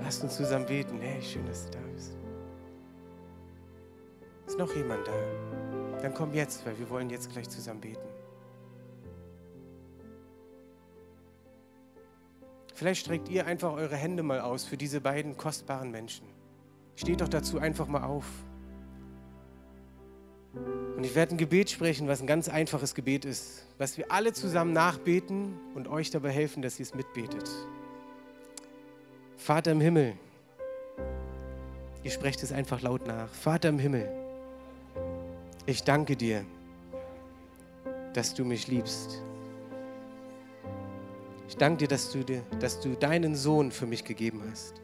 Lasst uns zusammen beten. Hey, schön, dass du da bist. Ist noch jemand da? Dann komm jetzt, weil wir wollen jetzt gleich zusammen beten. Vielleicht streckt ihr einfach eure Hände mal aus für diese beiden kostbaren Menschen. Steht doch dazu einfach mal auf. Und ich werde ein Gebet sprechen, was ein ganz einfaches Gebet ist, was wir alle zusammen nachbeten und euch dabei helfen, dass ihr es mitbetet. Vater im Himmel, ihr sprecht es einfach laut nach. Vater im Himmel, ich danke dir, dass du mich liebst. Ich danke dir, dass du, dir, dass du deinen Sohn für mich gegeben hast.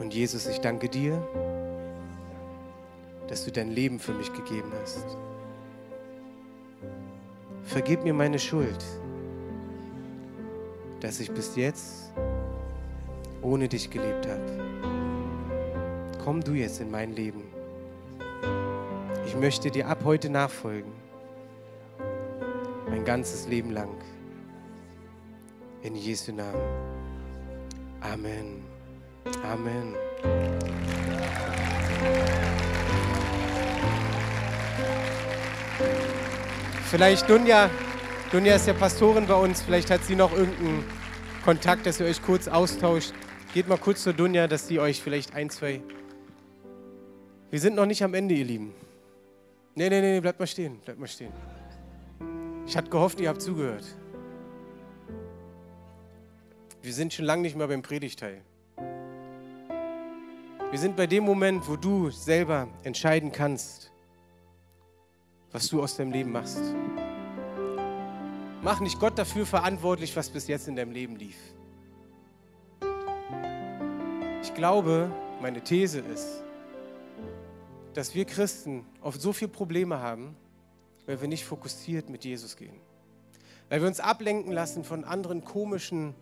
Und Jesus, ich danke dir, dass du dein Leben für mich gegeben hast. Vergib mir meine Schuld, dass ich bis jetzt ohne dich gelebt habe. Komm du jetzt in mein Leben. Ich möchte dir ab heute nachfolgen, mein ganzes Leben lang. In Jesu Namen. Amen. Amen. Vielleicht Dunja, Dunja ist ja Pastorin bei uns, vielleicht hat sie noch irgendeinen Kontakt, dass ihr euch kurz austauscht. Geht mal kurz zur Dunja, dass sie euch vielleicht ein, zwei. Wir sind noch nicht am Ende, ihr Lieben. Nee, nee, nee, bleibt mal stehen, bleibt mal stehen. Ich hatte gehofft, ihr habt zugehört. Wir sind schon lange nicht mehr beim Predigteil. Wir sind bei dem Moment, wo du selber entscheiden kannst, was du aus deinem Leben machst. Mach nicht Gott dafür verantwortlich, was bis jetzt in deinem Leben lief. Ich glaube, meine These ist, dass wir Christen oft so viele Probleme haben, weil wir nicht fokussiert mit Jesus gehen. Weil wir uns ablenken lassen von anderen komischen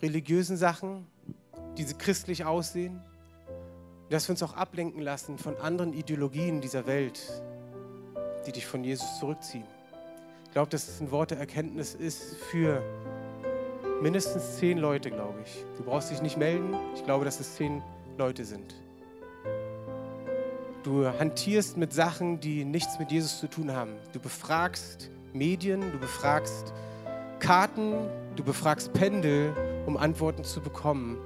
religiösen Sachen, die christlich aussehen dass wir uns auch ablenken lassen von anderen Ideologien dieser Welt, die dich von Jesus zurückziehen. Ich glaube, dass es ein Wort der Erkenntnis ist für mindestens zehn Leute, glaube ich. Du brauchst dich nicht melden. Ich glaube, dass es zehn Leute sind. Du hantierst mit Sachen, die nichts mit Jesus zu tun haben. Du befragst Medien, du befragst Karten, du befragst Pendel, um Antworten zu bekommen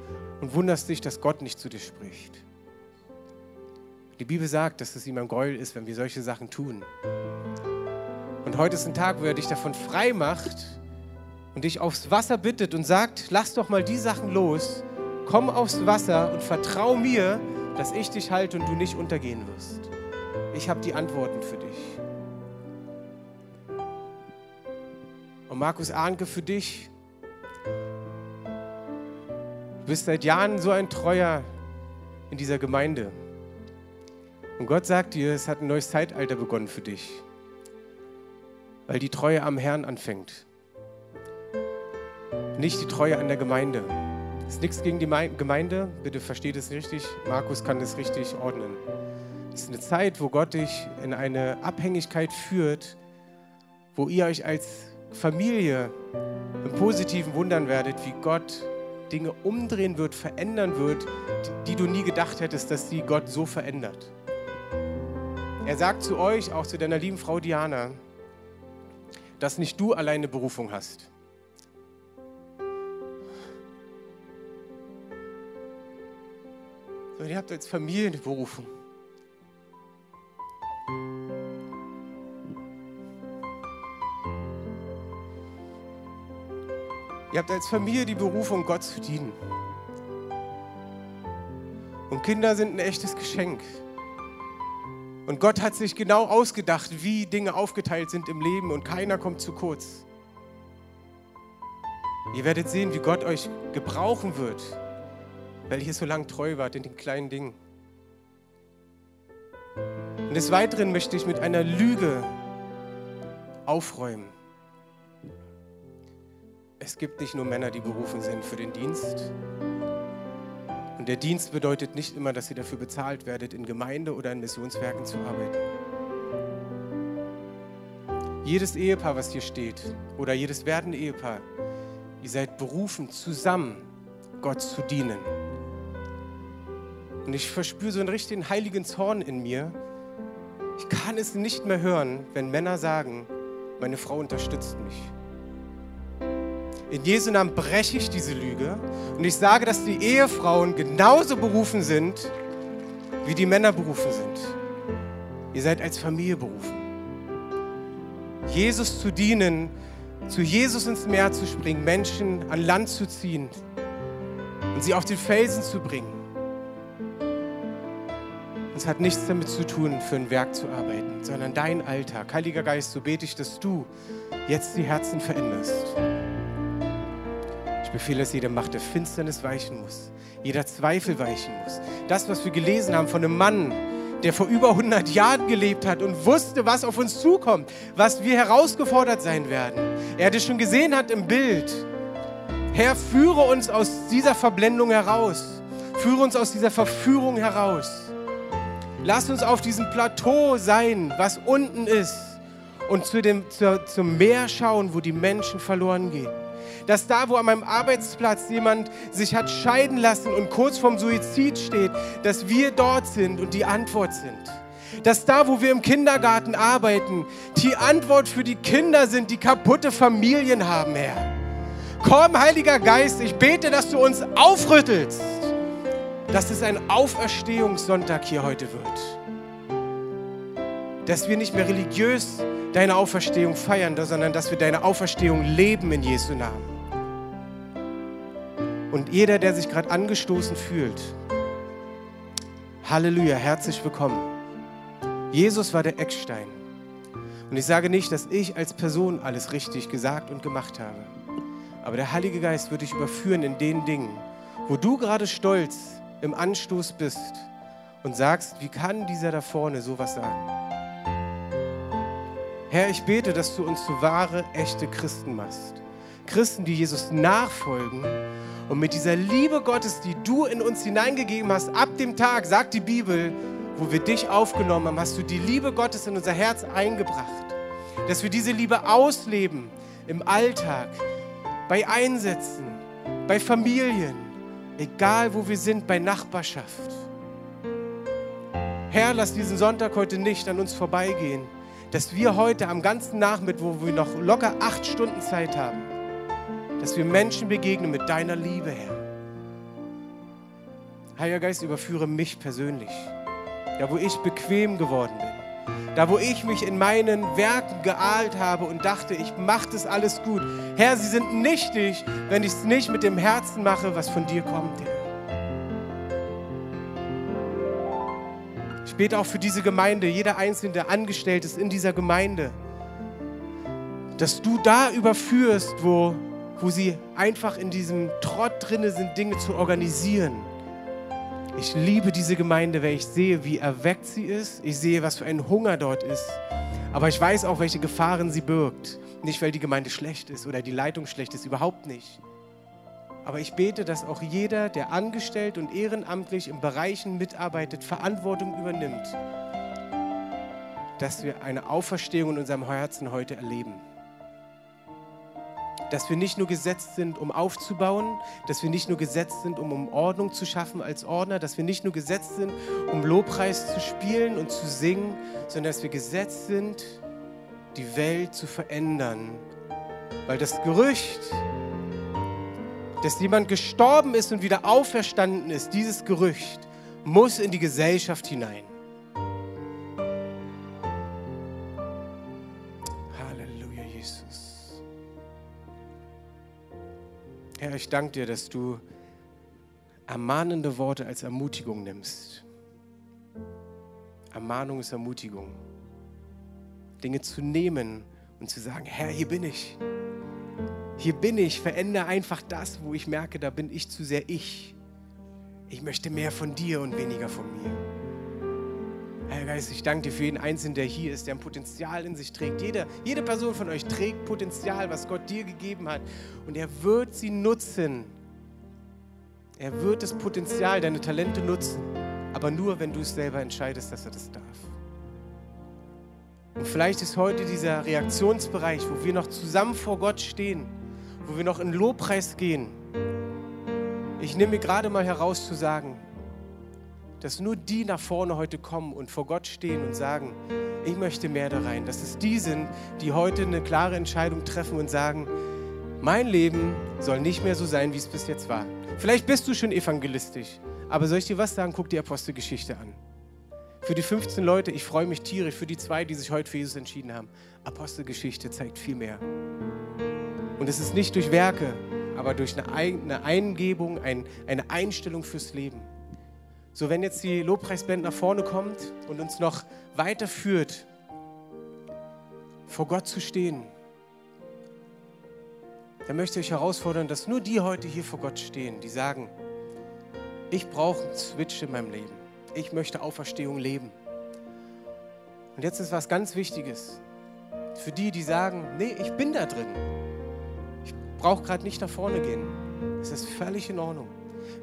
und wunderst dich, dass Gott nicht zu dir spricht. Die Bibel sagt, dass es ihm ein Gräuel ist, wenn wir solche Sachen tun. Und heute ist ein Tag, wo er dich davon frei macht und dich aufs Wasser bittet und sagt, lass doch mal die Sachen los, komm aufs Wasser und vertrau mir, dass ich dich halte und du nicht untergehen wirst. Ich habe die Antworten für dich. Und Markus Ahnke für dich. Du bist seit Jahren so ein Treuer in dieser Gemeinde. Und Gott sagt dir, es hat ein neues Zeitalter begonnen für dich, weil die Treue am Herrn anfängt. Nicht die Treue an der Gemeinde. Es ist nichts gegen die Gemeinde, bitte versteht es richtig. Markus kann das richtig ordnen. Es ist eine Zeit, wo Gott dich in eine Abhängigkeit führt, wo ihr euch als Familie im Positiven wundern werdet, wie Gott Dinge umdrehen wird, verändern wird, die du nie gedacht hättest, dass sie Gott so verändert. Er sagt zu euch, auch zu deiner lieben Frau Diana, dass nicht du alleine Berufung hast. Sondern ihr habt als Familie eine Berufung. Ihr habt als Familie die Berufung, Gott zu dienen. Und Kinder sind ein echtes Geschenk. Und Gott hat sich genau ausgedacht, wie Dinge aufgeteilt sind im Leben und keiner kommt zu kurz. Ihr werdet sehen, wie Gott euch gebrauchen wird, weil ihr so lange treu wart in den kleinen Dingen. Und des Weiteren möchte ich mit einer Lüge aufräumen. Es gibt nicht nur Männer, die berufen sind für den Dienst, und der Dienst bedeutet nicht immer, dass ihr dafür bezahlt werdet, in Gemeinde oder in Missionswerken zu arbeiten. Jedes Ehepaar, was hier steht, oder jedes werdende Ehepaar, ihr seid berufen, zusammen Gott zu dienen. Und ich verspüre so einen richtigen heiligen Zorn in mir. Ich kann es nicht mehr hören, wenn Männer sagen, meine Frau unterstützt mich. In Jesu Namen breche ich diese Lüge und ich sage, dass die Ehefrauen genauso berufen sind, wie die Männer berufen sind. Ihr seid als Familie berufen. Jesus zu dienen, zu Jesus ins Meer zu springen, Menschen an Land zu ziehen und sie auf den Felsen zu bringen. Es hat nichts damit zu tun, für ein Werk zu arbeiten, sondern dein Alltag. Heiliger Geist, so bete ich, dass du jetzt die Herzen veränderst. Befehle, dass jede Macht der Finsternis weichen muss, jeder Zweifel weichen muss. Das, was wir gelesen haben von einem Mann, der vor über 100 Jahren gelebt hat und wusste, was auf uns zukommt, was wir herausgefordert sein werden. Er hatte schon gesehen hat im Bild. Herr, führe uns aus dieser Verblendung heraus. Führe uns aus dieser Verführung heraus. Lass uns auf diesem Plateau sein, was unten ist, und zu dem, zu, zum Meer schauen, wo die Menschen verloren gehen. Dass da, wo an meinem Arbeitsplatz jemand sich hat scheiden lassen und kurz vorm Suizid steht, dass wir dort sind und die Antwort sind. Dass da, wo wir im Kindergarten arbeiten, die Antwort für die Kinder sind, die kaputte Familien haben, Herr. Komm, Heiliger Geist, ich bete, dass du uns aufrüttelst, dass es ein Auferstehungssonntag hier heute wird. Dass wir nicht mehr religiös deine Auferstehung feiern, sondern dass wir deine Auferstehung leben in Jesu Namen. Und jeder, der sich gerade angestoßen fühlt, Halleluja, herzlich willkommen. Jesus war der Eckstein. Und ich sage nicht, dass ich als Person alles richtig gesagt und gemacht habe. Aber der Heilige Geist wird dich überführen in den Dingen, wo du gerade stolz im Anstoß bist und sagst, wie kann dieser da vorne sowas sagen? Herr, ich bete, dass du uns zu wahre, echte Christen machst. Christen, die Jesus nachfolgen und mit dieser Liebe Gottes, die du in uns hineingegeben hast, ab dem Tag, sagt die Bibel, wo wir dich aufgenommen haben, hast du die Liebe Gottes in unser Herz eingebracht. Dass wir diese Liebe ausleben im Alltag, bei Einsätzen, bei Familien, egal wo wir sind, bei Nachbarschaft. Herr, lass diesen Sonntag heute nicht an uns vorbeigehen dass wir heute am ganzen Nachmittag, wo wir noch locker acht Stunden Zeit haben, dass wir Menschen begegnen mit deiner Liebe, Herr. Heiliger Geist, überführe mich persönlich, da wo ich bequem geworden bin, da wo ich mich in meinen Werken geahlt habe und dachte, ich mache das alles gut. Herr, sie sind nichtig, wenn ich es nicht mit dem Herzen mache, was von dir kommt, Herr. Ich bete auch für diese Gemeinde, jeder Einzelne, der angestellt ist in dieser Gemeinde, dass du da überführst, wo, wo sie einfach in diesem Trott drinne sind, Dinge zu organisieren. Ich liebe diese Gemeinde, weil ich sehe, wie erweckt sie ist. Ich sehe, was für ein Hunger dort ist. Aber ich weiß auch, welche Gefahren sie birgt. Nicht, weil die Gemeinde schlecht ist oder die Leitung schlecht ist, überhaupt nicht. Aber ich bete, dass auch jeder, der angestellt und ehrenamtlich in Bereichen mitarbeitet, Verantwortung übernimmt, dass wir eine Auferstehung in unserem Herzen heute erleben. Dass wir nicht nur gesetzt sind, um aufzubauen, dass wir nicht nur gesetzt sind, um, um Ordnung zu schaffen als Ordner, dass wir nicht nur gesetzt sind, um Lobpreis zu spielen und zu singen, sondern dass wir gesetzt sind, die Welt zu verändern. Weil das Gerücht, dass jemand gestorben ist und wieder auferstanden ist, dieses Gerücht muss in die Gesellschaft hinein. Halleluja, Jesus. Herr, ich danke dir, dass du ermahnende Worte als Ermutigung nimmst. Ermahnung ist Ermutigung. Dinge zu nehmen und zu sagen, Herr, hier bin ich hier bin ich, verändere einfach das, wo ich merke, da bin ich zu sehr ich. Ich möchte mehr von dir und weniger von mir. Herr Geist, ich danke dir für jeden Einzelnen, der hier ist, der ein Potenzial in sich trägt. Jede, jede Person von euch trägt Potenzial, was Gott dir gegeben hat. Und er wird sie nutzen. Er wird das Potenzial, deine Talente nutzen. Aber nur, wenn du es selber entscheidest, dass er das darf. Und vielleicht ist heute dieser Reaktionsbereich, wo wir noch zusammen vor Gott stehen wo wir noch in Lobpreis gehen, ich nehme mir gerade mal heraus zu sagen, dass nur die nach vorne heute kommen und vor Gott stehen und sagen, ich möchte mehr da rein. Dass es die sind, die heute eine klare Entscheidung treffen und sagen, mein Leben soll nicht mehr so sein, wie es bis jetzt war. Vielleicht bist du schon evangelistisch, aber soll ich dir was sagen? Guck die Apostelgeschichte an. Für die 15 Leute, ich freue mich tierisch, für die zwei, die sich heute für Jesus entschieden haben. Apostelgeschichte zeigt viel mehr. Und es ist nicht durch Werke, aber durch eine Eingebung, eine Einstellung fürs Leben. So, wenn jetzt die Lobpreisband nach vorne kommt und uns noch weiterführt, vor Gott zu stehen, dann möchte ich herausfordern, dass nur die heute hier vor Gott stehen, die sagen, ich brauche einen Switch in meinem Leben. Ich möchte Auferstehung leben. Und jetzt ist was ganz Wichtiges. Für die, die sagen, nee, ich bin da drin. Ich brauche gerade nicht nach vorne gehen. Das ist völlig in Ordnung.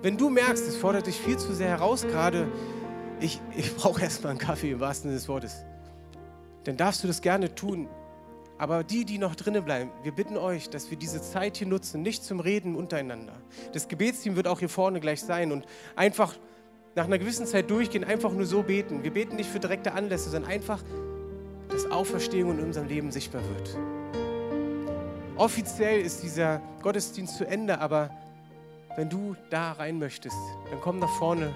Wenn du merkst, es fordert dich viel zu sehr heraus, gerade ich, ich [LAUGHS] brauche erstmal einen Kaffee im wahrsten Sinne des Wortes, dann darfst du das gerne tun. Aber die, die noch drinnen bleiben, wir bitten euch, dass wir diese Zeit hier nutzen, nicht zum Reden untereinander. Das Gebetsteam wird auch hier vorne gleich sein und einfach nach einer gewissen Zeit durchgehen, einfach nur so beten. Wir beten nicht für direkte Anlässe, sondern einfach, dass Auferstehung in unserem Leben sichtbar wird. Offiziell ist dieser Gottesdienst zu Ende, aber wenn du da rein möchtest, dann komm nach vorne,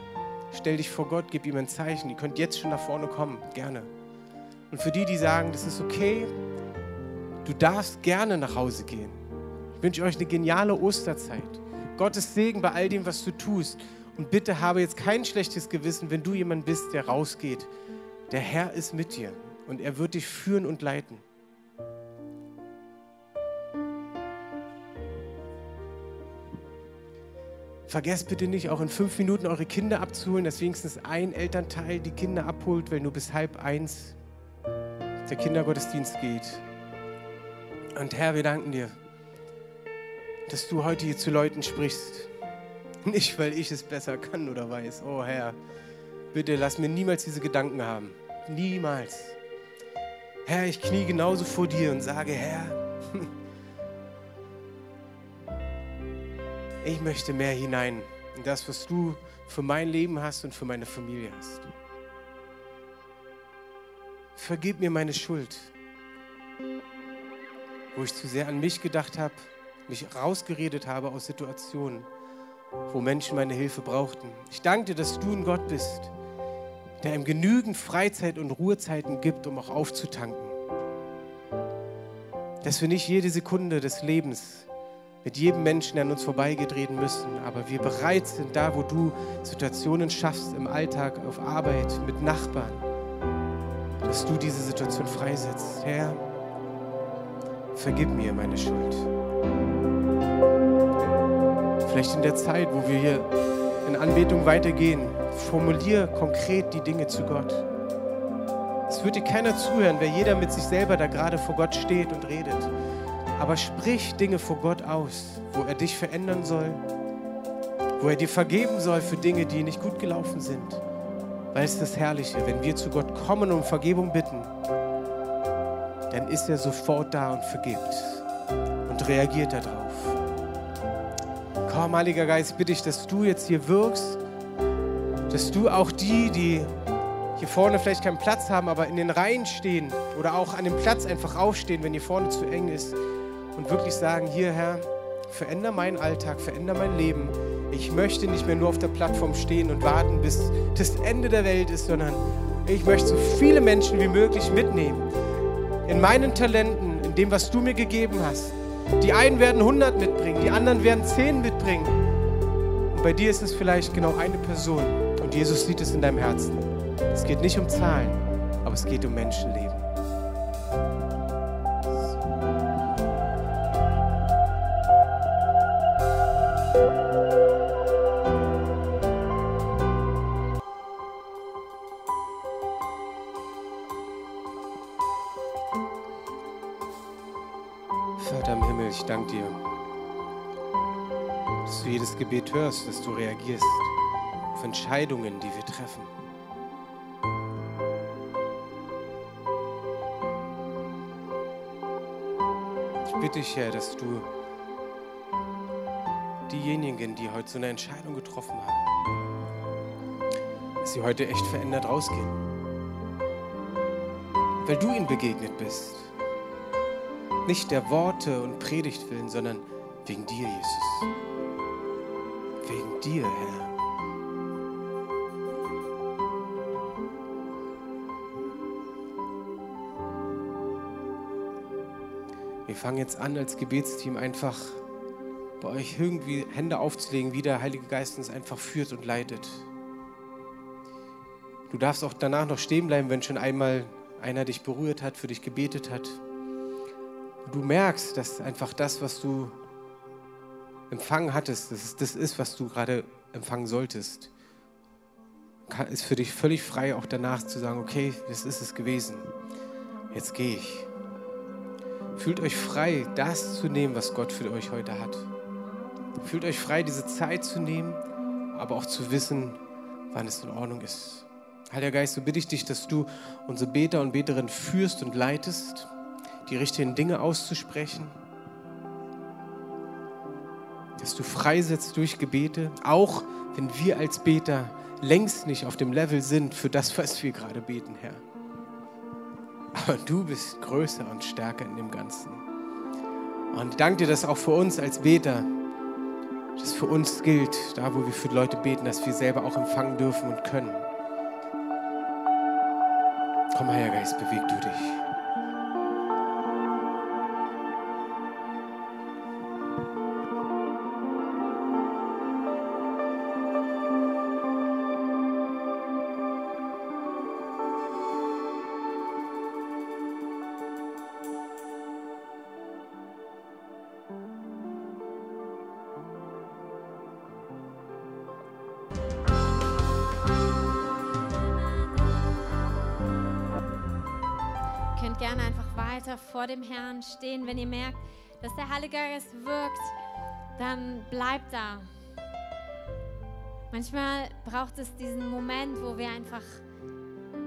stell dich vor Gott, gib ihm ein Zeichen. Ihr könnt jetzt schon nach vorne kommen, gerne. Und für die, die sagen, das ist okay, Du darfst gerne nach Hause gehen. Ich wünsche euch eine geniale Osterzeit. Gottes Segen bei all dem, was du tust. Und bitte habe jetzt kein schlechtes Gewissen, wenn du jemand bist, der rausgeht. Der Herr ist mit dir und er wird dich führen und leiten. Vergesst bitte nicht, auch in fünf Minuten eure Kinder abzuholen, dass wenigstens ein Elternteil die Kinder abholt, weil nur bis halb eins der Kindergottesdienst geht. Und Herr, wir danken dir, dass du heute hier zu Leuten sprichst. [LAUGHS] Nicht, weil ich es besser kann oder weiß. Oh Herr, bitte lass mir niemals diese Gedanken haben. Niemals. Herr, ich knie genauso vor dir und sage, Herr, ich möchte mehr hinein in das, was du für mein Leben hast und für meine Familie hast. Vergib mir meine Schuld wo ich zu sehr an mich gedacht habe, mich rausgeredet habe aus Situationen, wo Menschen meine Hilfe brauchten. Ich danke dir, dass du ein Gott bist, der ihm genügend Freizeit und Ruhezeiten gibt, um auch aufzutanken. Dass wir nicht jede Sekunde des Lebens mit jedem Menschen, der an uns vorbeigeht, reden müssen, aber wir bereit sind, da wo du Situationen schaffst, im Alltag, auf Arbeit, mit Nachbarn, dass du diese Situation freisetzt. Herr, vergib mir meine Schuld. Vielleicht in der Zeit, wo wir hier in Anbetung weitergehen, formulier konkret die Dinge zu Gott. Es wird dir keiner zuhören, wer jeder mit sich selber da gerade vor Gott steht und redet. Aber sprich Dinge vor Gott aus, wo er dich verändern soll, wo er dir vergeben soll für Dinge, die nicht gut gelaufen sind. Weil es das Herrliche, wenn wir zu Gott kommen und um Vergebung bitten, dann ist er sofort da und vergibt und reagiert darauf. Komm, Heiliger Geist, bitte ich, dass du jetzt hier wirkst, dass du auch die, die hier vorne vielleicht keinen Platz haben, aber in den Reihen stehen oder auch an dem Platz einfach aufstehen, wenn hier vorne zu eng ist und wirklich sagen, hier Herr, veränder meinen Alltag, veränder mein Leben. Ich möchte nicht mehr nur auf der Plattform stehen und warten, bis das Ende der Welt ist, sondern ich möchte so viele Menschen wie möglich mitnehmen in meinen Talenten, in dem, was du mir gegeben hast. Die einen werden 100 mitbringen, die anderen werden 10 mitbringen. Und bei dir ist es vielleicht genau eine Person. Und Jesus sieht es in deinem Herzen. Es geht nicht um Zahlen, aber es geht um Menschenleben. Hörst, dass du reagierst auf Entscheidungen, die wir treffen. Ich bitte dich, Herr, dass du diejenigen, die heute so eine Entscheidung getroffen haben, dass sie heute echt verändert rausgehen. Weil du ihnen begegnet bist. Nicht der Worte und Predigt willen, sondern Wegen dir, Jesus. Dir, Herr. Wir fangen jetzt an als Gebetsteam einfach bei euch irgendwie Hände aufzulegen, wie der Heilige Geist uns einfach führt und leitet. Du darfst auch danach noch stehen bleiben, wenn schon einmal einer dich berührt hat, für dich gebetet hat. Du merkst, dass einfach das, was du empfangen hattest, dass es das ist, was du gerade empfangen solltest. Ist für dich völlig frei, auch danach zu sagen, okay, das ist es gewesen. Jetzt gehe ich. Fühlt euch frei, das zu nehmen, was Gott für euch heute hat. Fühlt euch frei, diese Zeit zu nehmen, aber auch zu wissen, wann es in Ordnung ist. Heiliger Geist, so bitte ich dich, dass du unsere Beter und Beterinnen führst und leitest, die richtigen Dinge auszusprechen. Dass du freisetzt durch Gebete, auch wenn wir als Beter längst nicht auf dem Level sind für das, was wir gerade beten, Herr. Aber du bist größer und stärker in dem Ganzen. Und ich danke dir, dass auch für uns als Beter, das für uns gilt, da wo wir für Leute beten, dass wir selber auch empfangen dürfen und können. Komm, Heiliger Geist, beweg du dich. Dem Herrn stehen. Wenn ihr merkt, dass der Heilige Geist wirkt, dann bleibt da. Manchmal braucht es diesen Moment, wo wir einfach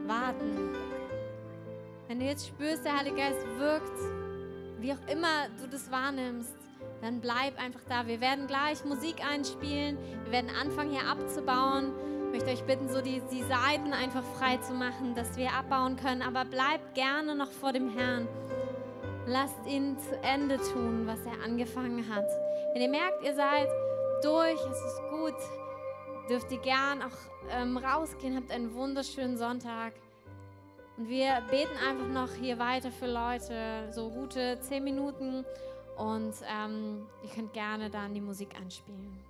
warten. Wenn du jetzt spürst, der Heilige Geist wirkt, wie auch immer du das wahrnimmst, dann bleib einfach da. Wir werden gleich Musik einspielen. Wir werden anfangen hier abzubauen. Ich möchte euch bitten, so die, die Seiten einfach frei zu machen, dass wir abbauen können. Aber bleibt gerne noch vor dem Herrn. Lasst ihn zu Ende tun, was er angefangen hat. Wenn ihr merkt, ihr seid durch, es ist gut, dürft ihr gern auch ähm, rausgehen, habt einen wunderschönen Sonntag. Und wir beten einfach noch hier weiter für Leute, so gute zehn Minuten. Und ähm, ihr könnt gerne dann die Musik anspielen.